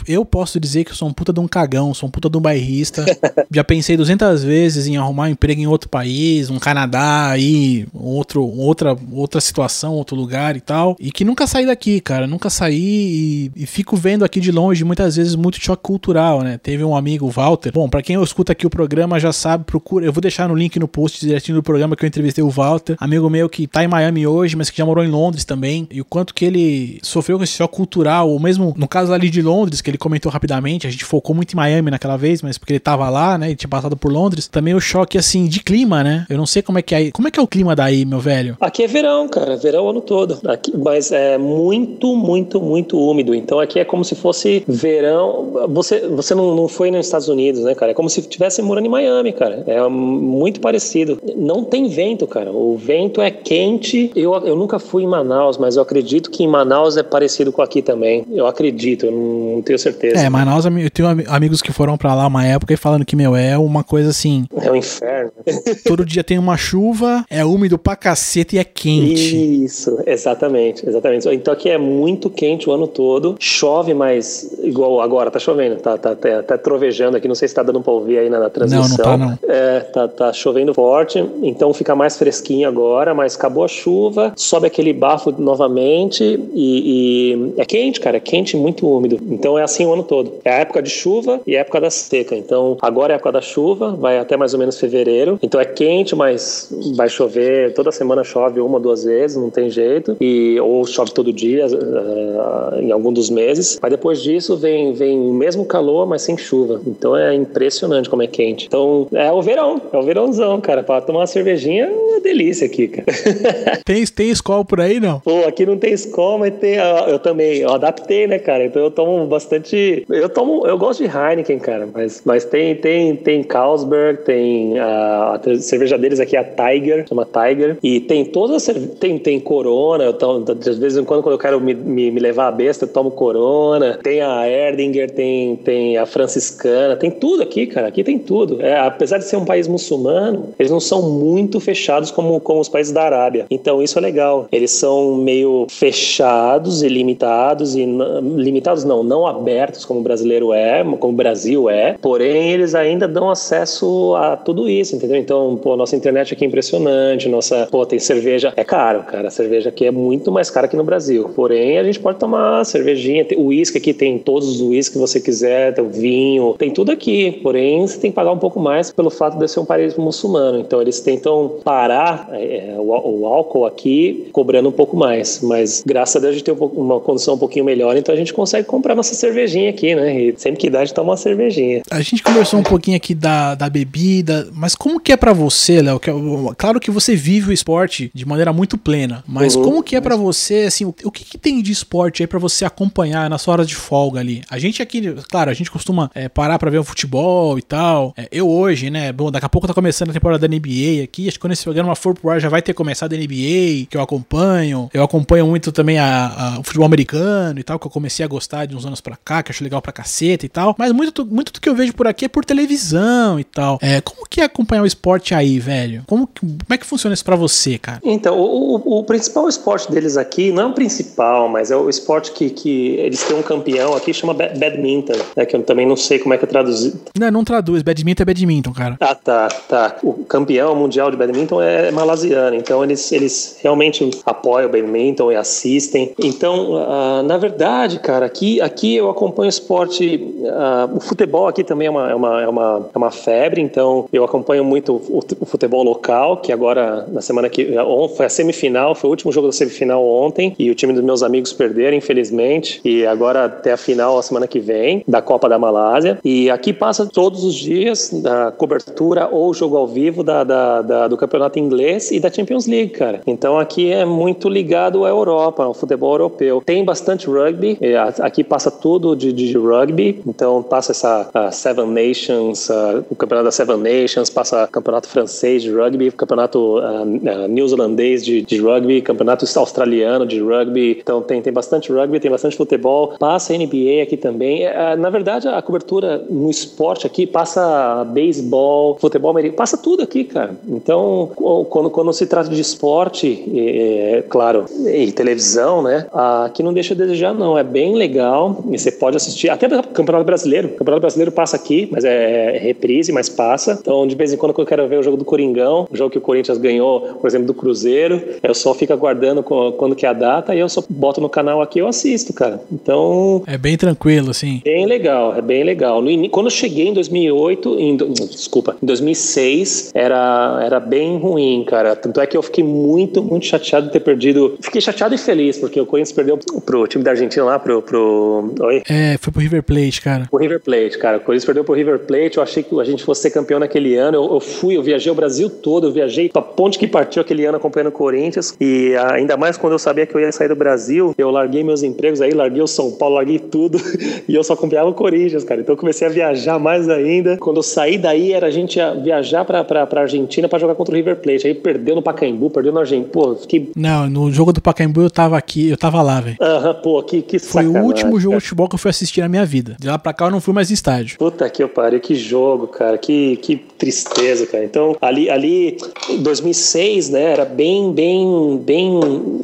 eu posso dizer que eu sou um puta de um cagão, sou um puta de um bairrista. Já pensei 200 vezes em arrumar um emprego em outro país, um Canadá, aí, outro, outra, outra situação, outro lugar e tal. E que nunca saí daqui, cara. Nunca saí e, e fico vendo aqui de longe muitas vezes muito choque cultural, né? Teve um amigo, o Walter. Bom, para quem escuta aqui o programa já sabe, procura. Eu vou deixar no link no post direitinho do programa que eu entrevistei o Walter, amigo meu que tá em Miami hoje, mas que já morou em Londres também. E o quanto que ele sofreu com esse choque cultural, ou mesmo no caso ali de Londres, que ele comentou rapidamente, a gente focou muito em Miami naquela vez, mas porque ele tava lá, né? E tinha passado por Londres. Também o choque, assim, de clima, né? Eu não sei como é que é. Como é que é o clima daí, meu velho? Aqui é verão, cara. Verão o ano todo. Aqui, mas é muito, muito, muito úmido. Então aqui é como se fosse verão. Você, você não, não foi nos Estados Unidos, né, cara? É como se estivesse morando em Miami, cara. É muito parecido. Não tem vento, cara. O vento é quente. Eu, eu nunca fui em Manaus, mas eu acredito que em Manaus é parecido com aqui também. Eu acredito, eu não tenho certeza. É, Manaus, eu tenho amigos que foram para lá uma época e falando que, meu, é uma coisa assim. É um inferno. todo dia tem uma chuva, é úmido pra cacete e é quente. Isso, exatamente, exatamente. Então aqui é muito quente o ano todo, chove, mas igual agora, tá chovendo, tá, tá, tá, tá trovejando aqui, não sei se tá dando pra ouvir aí na, na transmissão. Não, não tá não. É, tá, tá chovendo forte, então fica mais fresquinho agora, mas acabou a chuva, sobe aquele bafo nova, novamente e, e, é quente, cara, é quente muito úmido. Então é assim o ano todo. É a época de chuva e a época da seca. Então agora é a época da chuva, vai até mais ou menos fevereiro. Então é quente, mas vai chover, toda semana chove uma, duas vezes, não tem jeito. E, ou chove todo dia, uh, em algum dos meses. Mas depois disso vem, vem o mesmo calor, mas sem chuva. Então é impressionante como é quente. Então é o verão, é o verãozão, cara. Pra tomar uma cervejinha é uma delícia aqui, cara. tem, tem escola por aí, não? Pô, aqui não tem escola, mas tem. Eu também, eu adaptei, né, cara? Então eu tomo bastante. Eu tomo. Eu gosto de Heineken, cara, mas, mas tem, tem, tem Carlsberg, tem a, a cerveja deles aqui, a Tiger, chama Tiger. E tem todas as. Tem, tem Corona, eu tomo, de vez em quando, quando eu quero me, me, me levar a besta, eu tomo Corona. Tem a Erdinger, tem, tem a Franciscana, tem tudo aqui, cara. Aqui tem tudo. É, apesar de ser um país muçulmano, eles não são muito fechados como, como os países da Arábia. Então isso é legal. Eles são meio fechados e limitados e limitados não, não abertos como o brasileiro é, como o Brasil é. Porém, eles ainda dão acesso a tudo isso, entendeu? Então, pô, nossa internet aqui é impressionante, nossa, pô, tem cerveja, é caro, cara. A cerveja aqui é muito mais cara que no Brasil. Porém, a gente pode tomar cervejinha, o uísque aqui tem todos os uísques que você quiser, tem o vinho, tem tudo aqui. Porém, você tem que pagar um pouco mais pelo fato de ser um país muçulmano. Então, eles tentam parar é, o, o álcool aqui cobrando um pouco mais. Mas graças a Deus a gente tem uma condição um pouquinho melhor, então a gente consegue nossa cervejinha aqui, né? E sempre que dá, a gente toma uma cervejinha. A gente conversou um pouquinho aqui da, da bebida, mas como que é para você, Léo? É claro que você vive o esporte de maneira muito plena, mas uhum. como que é para você, assim, o, o que, que, tem de esporte aí para você acompanhar nas horas de folga ali? A gente aqui, claro, a gente costuma é, parar para ver o futebol e tal. É, eu hoje, né? Bom, daqui a pouco tá começando a temporada da NBA aqui. Acho que quando esse programa for pro ar já vai ter começado a NBA, que eu acompanho. Eu acompanho muito também a, a, o futebol americano e tal, que eu comecei a gostar de uns anos pra cá, que eu acho legal pra caceta e tal. Mas muito, muito do que eu vejo por aqui é por televisão e tal. É, como que é acompanhar o esporte aí, velho? Como, como é que funciona isso pra você, cara? Então, o, o, o principal esporte deles aqui, não é o principal, mas é o esporte que, que eles têm um campeão aqui, chama badminton, né, que eu também não sei como é que é traduzido. Não, não traduz. Badminton é badminton, cara. Ah, tá, tá. O campeão mundial de badminton é malasiano, então eles, eles realmente apoiam o badminton e assistem. Então, uh, na verdade, cara, aqui, aqui eu acompanho esporte. Uh, o futebol aqui também é uma, é, uma, é, uma, é uma febre, então eu acompanho muito o, o futebol local, que agora, na semana que. Foi a semifinal, foi o último jogo da semifinal ontem, e o time dos meus amigos perderam, infelizmente. E agora até a final a semana que vem, da Copa da Malásia. E aqui passa todos os dias da cobertura ou jogo ao vivo da, da, da, do campeonato inglês e da Champions League, cara. Então aqui é muito ligado à Europa, ao futebol europeu. Tem bastante rugby, aqui passa tudo de, de rugby, então passa essa Seven Nations, uh, o campeonato da Seven Nations, passa campeonato francês de rugby, campeonato uh, neozelandês de, de rugby, campeonato australiano de rugby. Então tem, tem bastante rugby, tem bastante futebol, passa NBA aqui também. Uh, na verdade, a cobertura no esporte aqui passa beisebol, futebol americano, passa tudo aqui, cara. Então, quando, quando se trata de esporte, é, é, claro, e televisão, né? Aqui não deixa a desejar, não. É bem legal e você pode assistir. Até o Campeonato Brasileiro. O Campeonato Brasileiro passa aqui, mas é, é reprise, mas passa. Então, de vez em quando, quando eu quero ver o jogo do Coringão, o jogo que o Corinthians ganhou, por exemplo, do Cruzeiro, eu só fico aguardando quando que é a data e eu só boto no canal aqui e eu assisto, cara. Então. É bem tranquilo, assim. Bem legal, é bem legal. No, quando eu cheguei em 2008, em, desculpa, em 2006, era, era bem ruim, cara. Tanto é que eu fiquei muito, muito chateado de ter perdido. Fiquei chateado e feliz, porque o Corinthians perdeu pro time da Argentina lá, pro. pro... Oi? É, foi pro River Plate, cara. O River Plate, cara. O Corinthians perdeu pro River Plate. Eu achei que a gente fosse ser campeão naquele ano. Eu, eu fui, eu viajei o Brasil todo, eu viajei pra ponte que partiu aquele ano acompanhando o Corinthians. E ainda mais quando eu sabia que eu ia sair do Brasil, eu larguei meus empregos aí, larguei o São Paulo, larguei tudo. e eu só acompanhava o Corinthians, cara. Então eu comecei a viajar mais ainda. Quando eu saí daí, era a gente viajar pra, pra, pra Argentina para jogar contra o River Plate. Aí perdeu no Pacaembu, perdeu no Argentina. Pô, fiquei. Não, no jogo do Pacaembu eu tava aqui, eu tava lá, velho. Aham, pô, que, que Foi o último jogo de futebol que eu fui assistir na minha vida. De lá pra cá eu não fui mais em estádio. Puta que eu pariu, que jogo, cara. Que, que tristeza, cara. Então, ali, ali, em 2006, né, era bem, bem, bem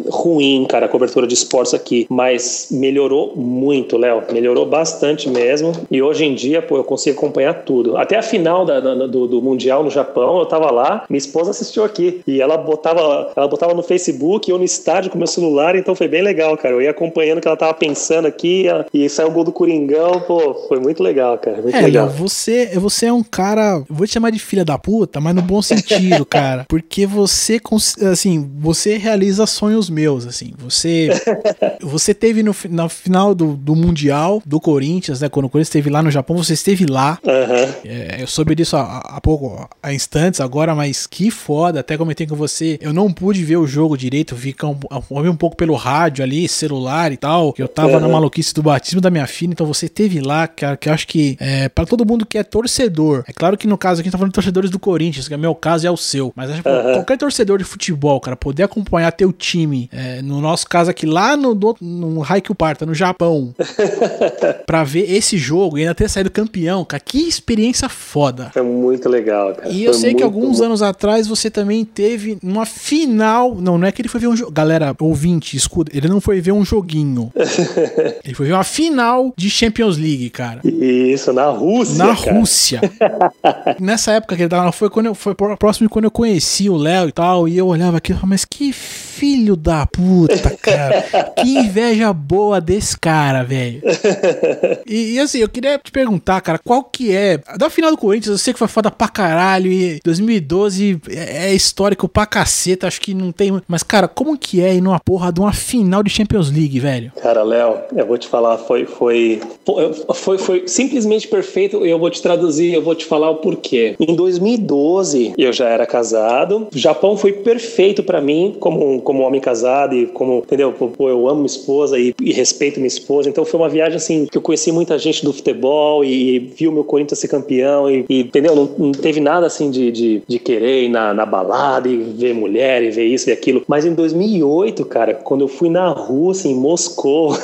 ruim, cara, a cobertura de esportes aqui. Mas melhorou muito, Léo. Melhorou bastante mesmo. E hoje em dia, pô, eu consigo acompanhar tudo. Até a final da, da, do, do Mundial no Japão, eu tava lá, minha esposa assistiu assistiu aqui. E ela botava, ela botava no Facebook, eu no estádio com meu celular, então foi bem legal, cara. Eu ia acompanhando o que ela tava pensando aqui e saiu o gol do Coringão, pô, foi muito legal, cara. Muito é, legal. você, você é um cara, vou te chamar de filha da puta, mas no bom sentido, cara. Porque você, assim, você realiza sonhos meus, assim. Você você teve no, final do, do Mundial do Corinthians, né? Quando o Corinthians esteve lá no Japão, você esteve lá. Uhum. É, eu soube disso há, há pouco, há instantes agora, mas que foda. Até comentei com você, eu não pude ver o jogo direito, um, um, um pouco pelo rádio ali, celular e tal. Eu tava uhum. na maluquice do batismo da minha filha, então você teve lá, cara, que eu acho que é, para todo mundo que é torcedor, é claro que no caso aqui a gente tá falando de torcedores do Corinthians, que é meu caso é o seu, mas acho que uhum. qualquer torcedor de futebol, cara, poder acompanhar teu time, é, no nosso caso aqui lá no, no, no Haikyuu Parta, no Japão, pra ver esse jogo e ainda ter saído campeão, cara, que experiência foda. É muito legal, cara. E eu sei que alguns anos atrás você também teve uma final, não, não é que ele foi ver um jogo, galera, ouvinte, escuta, ele não foi ver um joguinho. ele foi ver uma final de Champions League, cara. Isso, na Rússia. Na cara. Rússia. Nessa época que ele tava, foi quando eu, foi próximo de quando eu conheci o Léo e tal, e eu olhava aqui, mas que filho da puta, cara. que inveja boa desse cara, velho. E, e, assim, eu queria te perguntar, cara, qual que é. Da final do Corinthians, eu sei que foi foda pra caralho. E 2012 é, é histórico pra caceta, acho que não tem. Mas, cara, como que é ir numa porra de uma final de Champions League, velho? Cara, Léo, eu vou te falar, foi, foi, foi, foi simplesmente perfeito. Eu vou te traduzir, eu vou te falar o porquê. Em 2012, eu já era casado. O Japão foi perfeito para mim, como, como homem casado e como, entendeu? Pô, eu amo minha esposa e, e respeito minha esposa. Então foi uma viagem assim que eu conheci muita gente do futebol e, viu meu Corinthians ser campeão e, e entendeu? Não, não, teve nada assim de, de, de querer ir na, na balada e ver mulher e ver isso e aquilo. Mas em 2008, cara, quando eu fui na Rússia, em Moscou,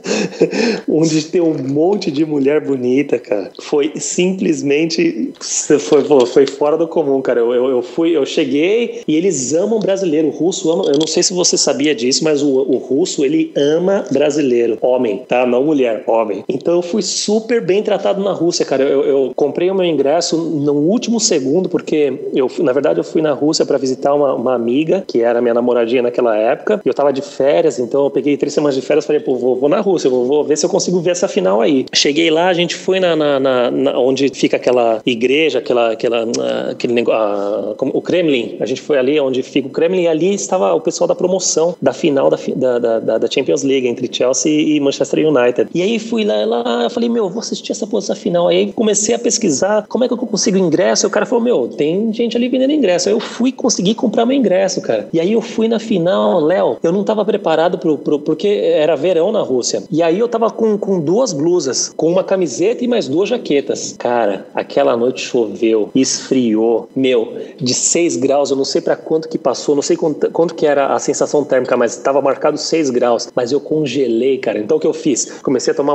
onde tem um monte de mulher bonita, cara, foi simplesmente foi, foi fora do comum, cara. Eu, eu, eu fui, eu cheguei e eles amam brasileiro. O russo ama. Eu não sei se você sabia disso, mas o, o russo ele ama brasileiro, homem, tá? Não mulher, homem. Então eu fui super bem tratado na Rússia, cara. Eu, eu comprei o meu ingresso no último segundo, porque eu, na verdade, eu fui na Rússia para visitar uma, uma, amiga, que era minha namoradinha naquela época, e eu tava de férias, então eu peguei três semanas de férias falei, pô, vou, vou, na Rússia, vou, vou, ver se eu consigo ver essa final aí. Cheguei lá, a gente foi na, na, na, na onde fica aquela igreja, aquela, aquela, aquele negócio, o Kremlin. A gente foi ali onde fica o Kremlin, e ali estava o pessoal da promoção da final da, da, da, da Champions League entre Chelsea e Manchester United. E aí fui lá, lá eu falei, meu, vou assistir essa essa final. Aí comecei a pesquisar como é que eu consigo ingresso. E o cara falou, meu, tem gente ali vendendo ingresso. Aí eu fui conseguir comprar meu ingresso, cara. E aí eu fui na final, Léo, eu não tava preparado pro, pro, porque era verão na Rússia. E aí eu tava com, com duas blusas, com uma camiseta e mais duas jaquetas. Cara, aquela noite choveu, esfriou, meu, de 6 graus, eu não sei para quanto que passou, não sei quanto, quanto que era a sensação térmica, mas tava marcado 6 graus. Mas eu congelei, cara. Então o que eu fiz? Comecei a tomar,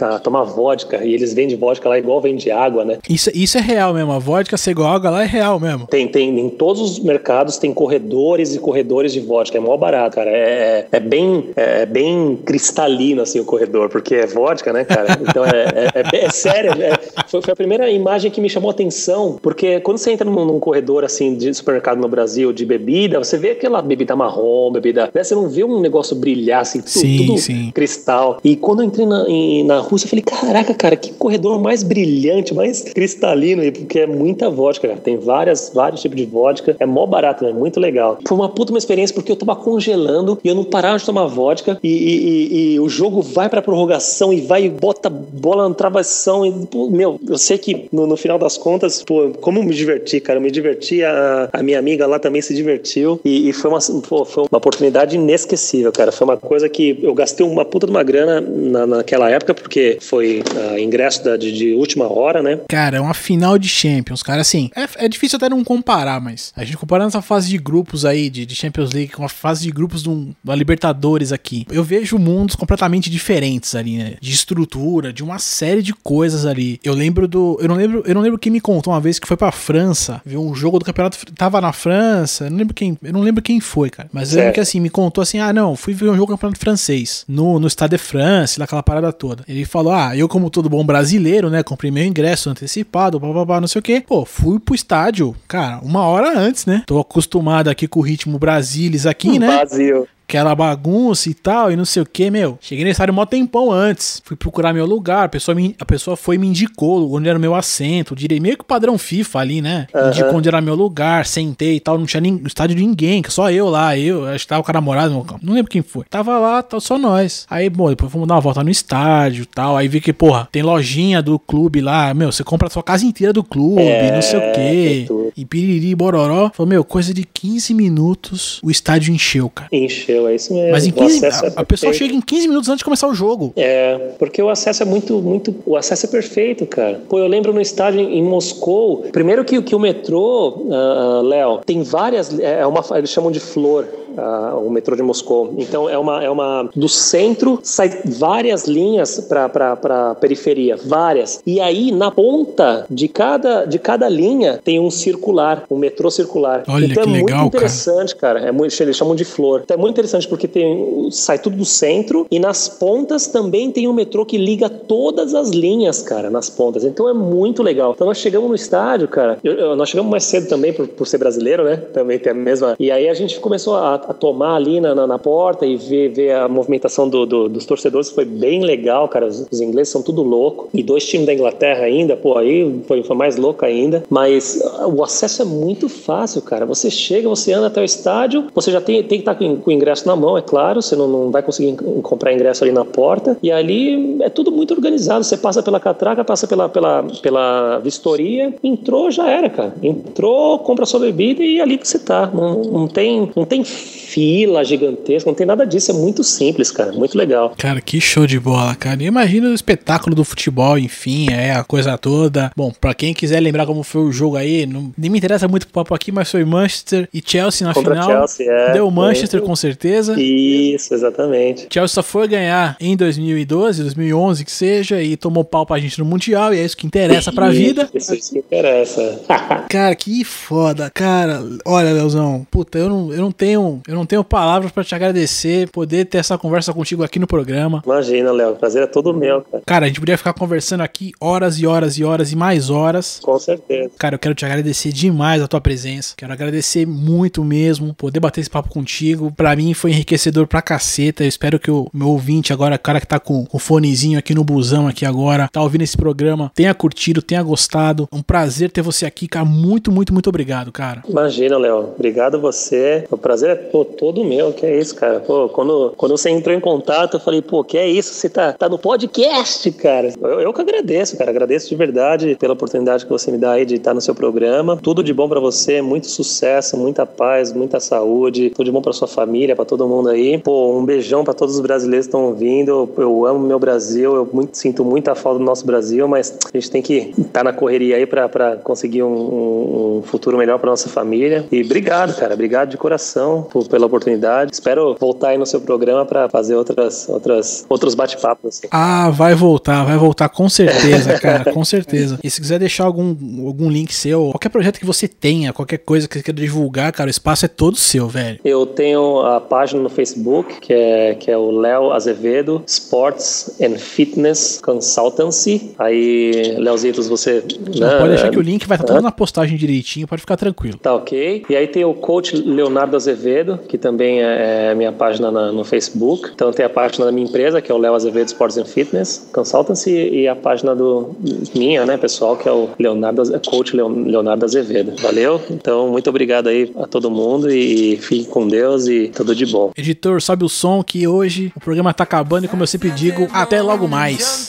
a tomar vodka e eles vendem vodka lá igual vende água, né? Isso, isso é real mesmo. A vodka ser igual água lá é real mesmo. Tem, tem. Em todos os mercados tem corredores e corredores de vodka. É mó barato, cara. É, é, é bem, é, é bem cristalino, assim, o corredor, porque é vodka, né, cara? Então é, é, é, é sério. É, foi, foi, a primeira imagem que me chamou a atenção, porque quando você entra num, num, corredor, assim, de supermercado no Brasil, de bebida, você vê aquela bebida marrom, bebida. Né? Você não vê um negócio brilhar, assim, tudo, sim, tudo sim. cristal. E quando eu entrei na, em, na Rússia, eu falei, caraca, cara, que corredor mais brilhante, mais cristalino, porque é muita vodka, cara. Tem várias, vários tipos de vodka. É mó barato, é muito legal. Foi uma puta uma experiência porque eu tava congelando e eu não parava de tomar vodka e, e, e, e o jogo vai pra prorrogação e vai e bota bola no travessão e, pô, meu, eu sei que no, no, final das contas, pô, como eu me diverti, cara, eu me diverti, a, a minha amiga lá também se divertiu e, e foi, uma, pô, foi uma oportunidade inesquecível, cara. Foi uma coisa que eu gastei uma puta de uma grana na, naquela época porque foi uh, ingresso da, de, de, última hora, né? Cara, é uma final de Champions, cara, assim, é, é difícil até não comparar, mas a gente comparando essa fase de grupos aí, de, de Champions League, com a fase de grupos do, da Libertadores aqui, eu vejo mundos completamente diferentes ali, né? De estrutura, de uma série de coisas ali. Eu lembro do. Eu não lembro, eu não lembro quem me contou uma vez que foi pra França, viu um jogo do campeonato. Tava na França, não lembro quem. Eu não lembro quem foi foi, cara. Mas eu lembro que assim, me contou assim: ah, não, fui ver um jogo campeonato francês no, no Stade de France, naquela parada toda. Ele falou: ah, eu, como todo bom brasileiro, né, comprei meu ingresso antecipado, blá, não sei o quê. Pô, fui pro estádio, cara, uma hora antes, né? Tô acostumado aqui com o ritmo Brasilis aqui, né? Brasil aquela bagunça e tal, e não sei o que, meu. Cheguei no estádio mó tempão antes. Fui procurar meu lugar, a pessoa, me, a pessoa foi e me indicou onde era o meu assento. Direi meio que o padrão FIFA ali, né? Uhum. Indicou onde era meu lugar, sentei e tal. Não tinha nem, no estádio de ninguém, só eu lá. Eu, acho que tava o cara namorado, não lembro quem foi. Tava lá, tá só nós. Aí, bom, depois fomos dar uma volta no estádio e tal. Aí vi que, porra, tem lojinha do clube lá. Meu, você compra a sua casa inteira do clube, é, não sei o que. E piriri, bororó. Falei, meu, coisa de 15 minutos, o estádio encheu, cara. Encheu é isso mesmo. Mas em 15, a, é a pessoa chega em 15 minutos antes de começar o jogo. É, porque o acesso é muito, muito. O acesso é perfeito, cara. Pô, eu lembro no estádio em, Moscou, primeiro que, que o metrô, uh, Léo, tem várias. É, é uma, eles chamam de flor uh, o metrô de Moscou. Então é uma, é uma do centro sai várias linhas para para periferia, várias. E aí na ponta de cada de cada linha tem um circular, um metrô circular. Olha então que é legal, muito interessante, cara. cara. É muito, eles chamam de flor. Então é muito interessante porque tem sai tudo do centro e nas pontas também tem um metrô que liga todas as linhas, cara, nas pontas. Então é muito legal. Então nós chegamos no estádio, cara. Eu, eu, nós chegamos mais cedo também por, por ser brasileiro, né? Também tem a mesma. E aí a gente começou a, a tomar ali na, na, na, porta e ver, ver a movimentação do, do, dos torcedores foi bem legal, cara. Os, os, ingleses são tudo louco. E dois times da Inglaterra ainda, pô, aí foi, foi mais louco ainda. Mas o acesso é muito fácil, cara. Você chega, você anda até o estádio, você já tem, tem que estar com, com o ingresso na mão, é claro. Você não, não vai conseguir comprar ingresso ali na porta. E ali é tudo muito organizado. Você passa pela catraca, passa pela, pela, pela vistoria, entrou, já era, cara. Entrou, compra sua bebida e é ali que você tá. Não, não tem, não tem fila gigantesca, não tem nada disso, é muito simples, cara, muito legal. Cara, que show de bola, cara. Imagina o espetáculo do futebol, enfim, é a coisa toda. Bom, para quem quiser lembrar como foi o jogo aí, não, nem me interessa muito o papo aqui, mas foi Manchester e Chelsea na Contra final. Chelsea, é, Deu Manchester com certeza. Isso, exatamente. Chelsea só foi ganhar em 2012, 2011 que seja, e tomou pau pra gente no Mundial, e é isso que interessa pra vida. Isso, isso que interessa. cara, que foda, cara. Olha, Leozão, puta, eu não, eu não tenho, eu não tenho palavras para te agradecer, poder ter essa conversa contigo aqui no programa. Imagina, Léo, o prazer é todo meu, cara. Cara, a gente poderia ficar conversando aqui horas e horas e horas e mais horas. Com certeza. Cara, eu quero te agradecer demais a tua presença. Quero agradecer muito mesmo, poder bater esse papo contigo. Para mim foi enriquecedor pra caceta. Eu espero que o meu ouvinte agora, o cara que tá com o fonezinho aqui no busão aqui agora, tá ouvindo esse programa, tenha curtido, tenha gostado. Um prazer ter você aqui, cara. Muito, muito, muito obrigado, cara. Imagina, Léo. Obrigado você. O prazer é todo meu, que é isso, cara. Pô, quando, quando você entrou em contato, eu falei, pô, que é isso? Você tá, tá no podcast, cara. Eu, eu que agradeço, cara. Agradeço de verdade pela oportunidade que você me dá aí de estar no seu programa. Tudo de bom para você, muito sucesso, muita paz, muita saúde. Tudo de bom para sua família, para todo mundo aí. Pô, um beijão para todos os brasileiros que estão ouvindo. Eu, amo meu Brasil, eu muito, sinto muita falta do nosso Brasil, mas a gente tem que estar tá na correria aí para conseguir um, um, futuro melhor para nossa família. E obrigado, cara. Obrigado de coração por, pela oportunidade. Espero voltar aí no seu programa para fazer outras, outras, outros bate-papos. Assim. Ah, vai voltar, vai voltar com certeza, cara, com certeza. E se quiser deixar algum, algum link seu, qualquer projeto que você tenha, qualquer coisa que você queira divulgar, cara, o espaço é todo seu, velho. Eu tenho a página no Facebook, que é, que é o Léo Azevedo Sports and Fitness Consultancy. Aí, Leozitos, você. Né, pode deixar que o link vai estar todo na postagem direitinho, pode ficar tranquilo. Tá ok. E aí tem o coach Leonardo Azevedo, que também é, é minha página na, no Facebook. Então tem a página da minha empresa, que é o Léo Azevedo Sports and Fitness Consultancy, e a página do minha, né, pessoal, que é o Leonardo, Coach Leonardo Azevedo. Valeu? Então, muito obrigado aí a todo mundo e fique com Deus e tudo de bom. Editor, sobe o som que hoje o programa tá acabando e como eu sempre digo, até logo mais.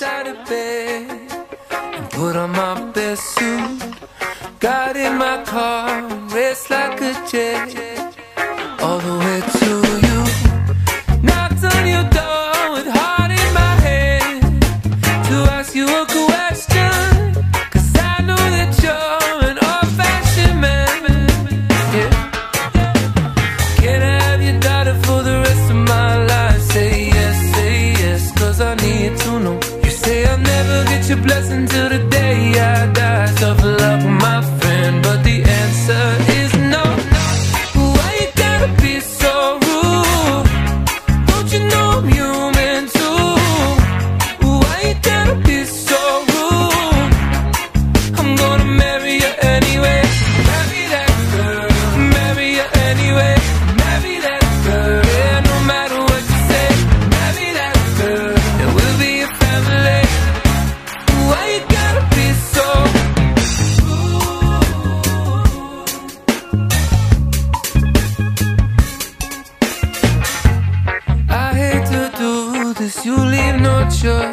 Got in my car, race like a jet. all the way sure.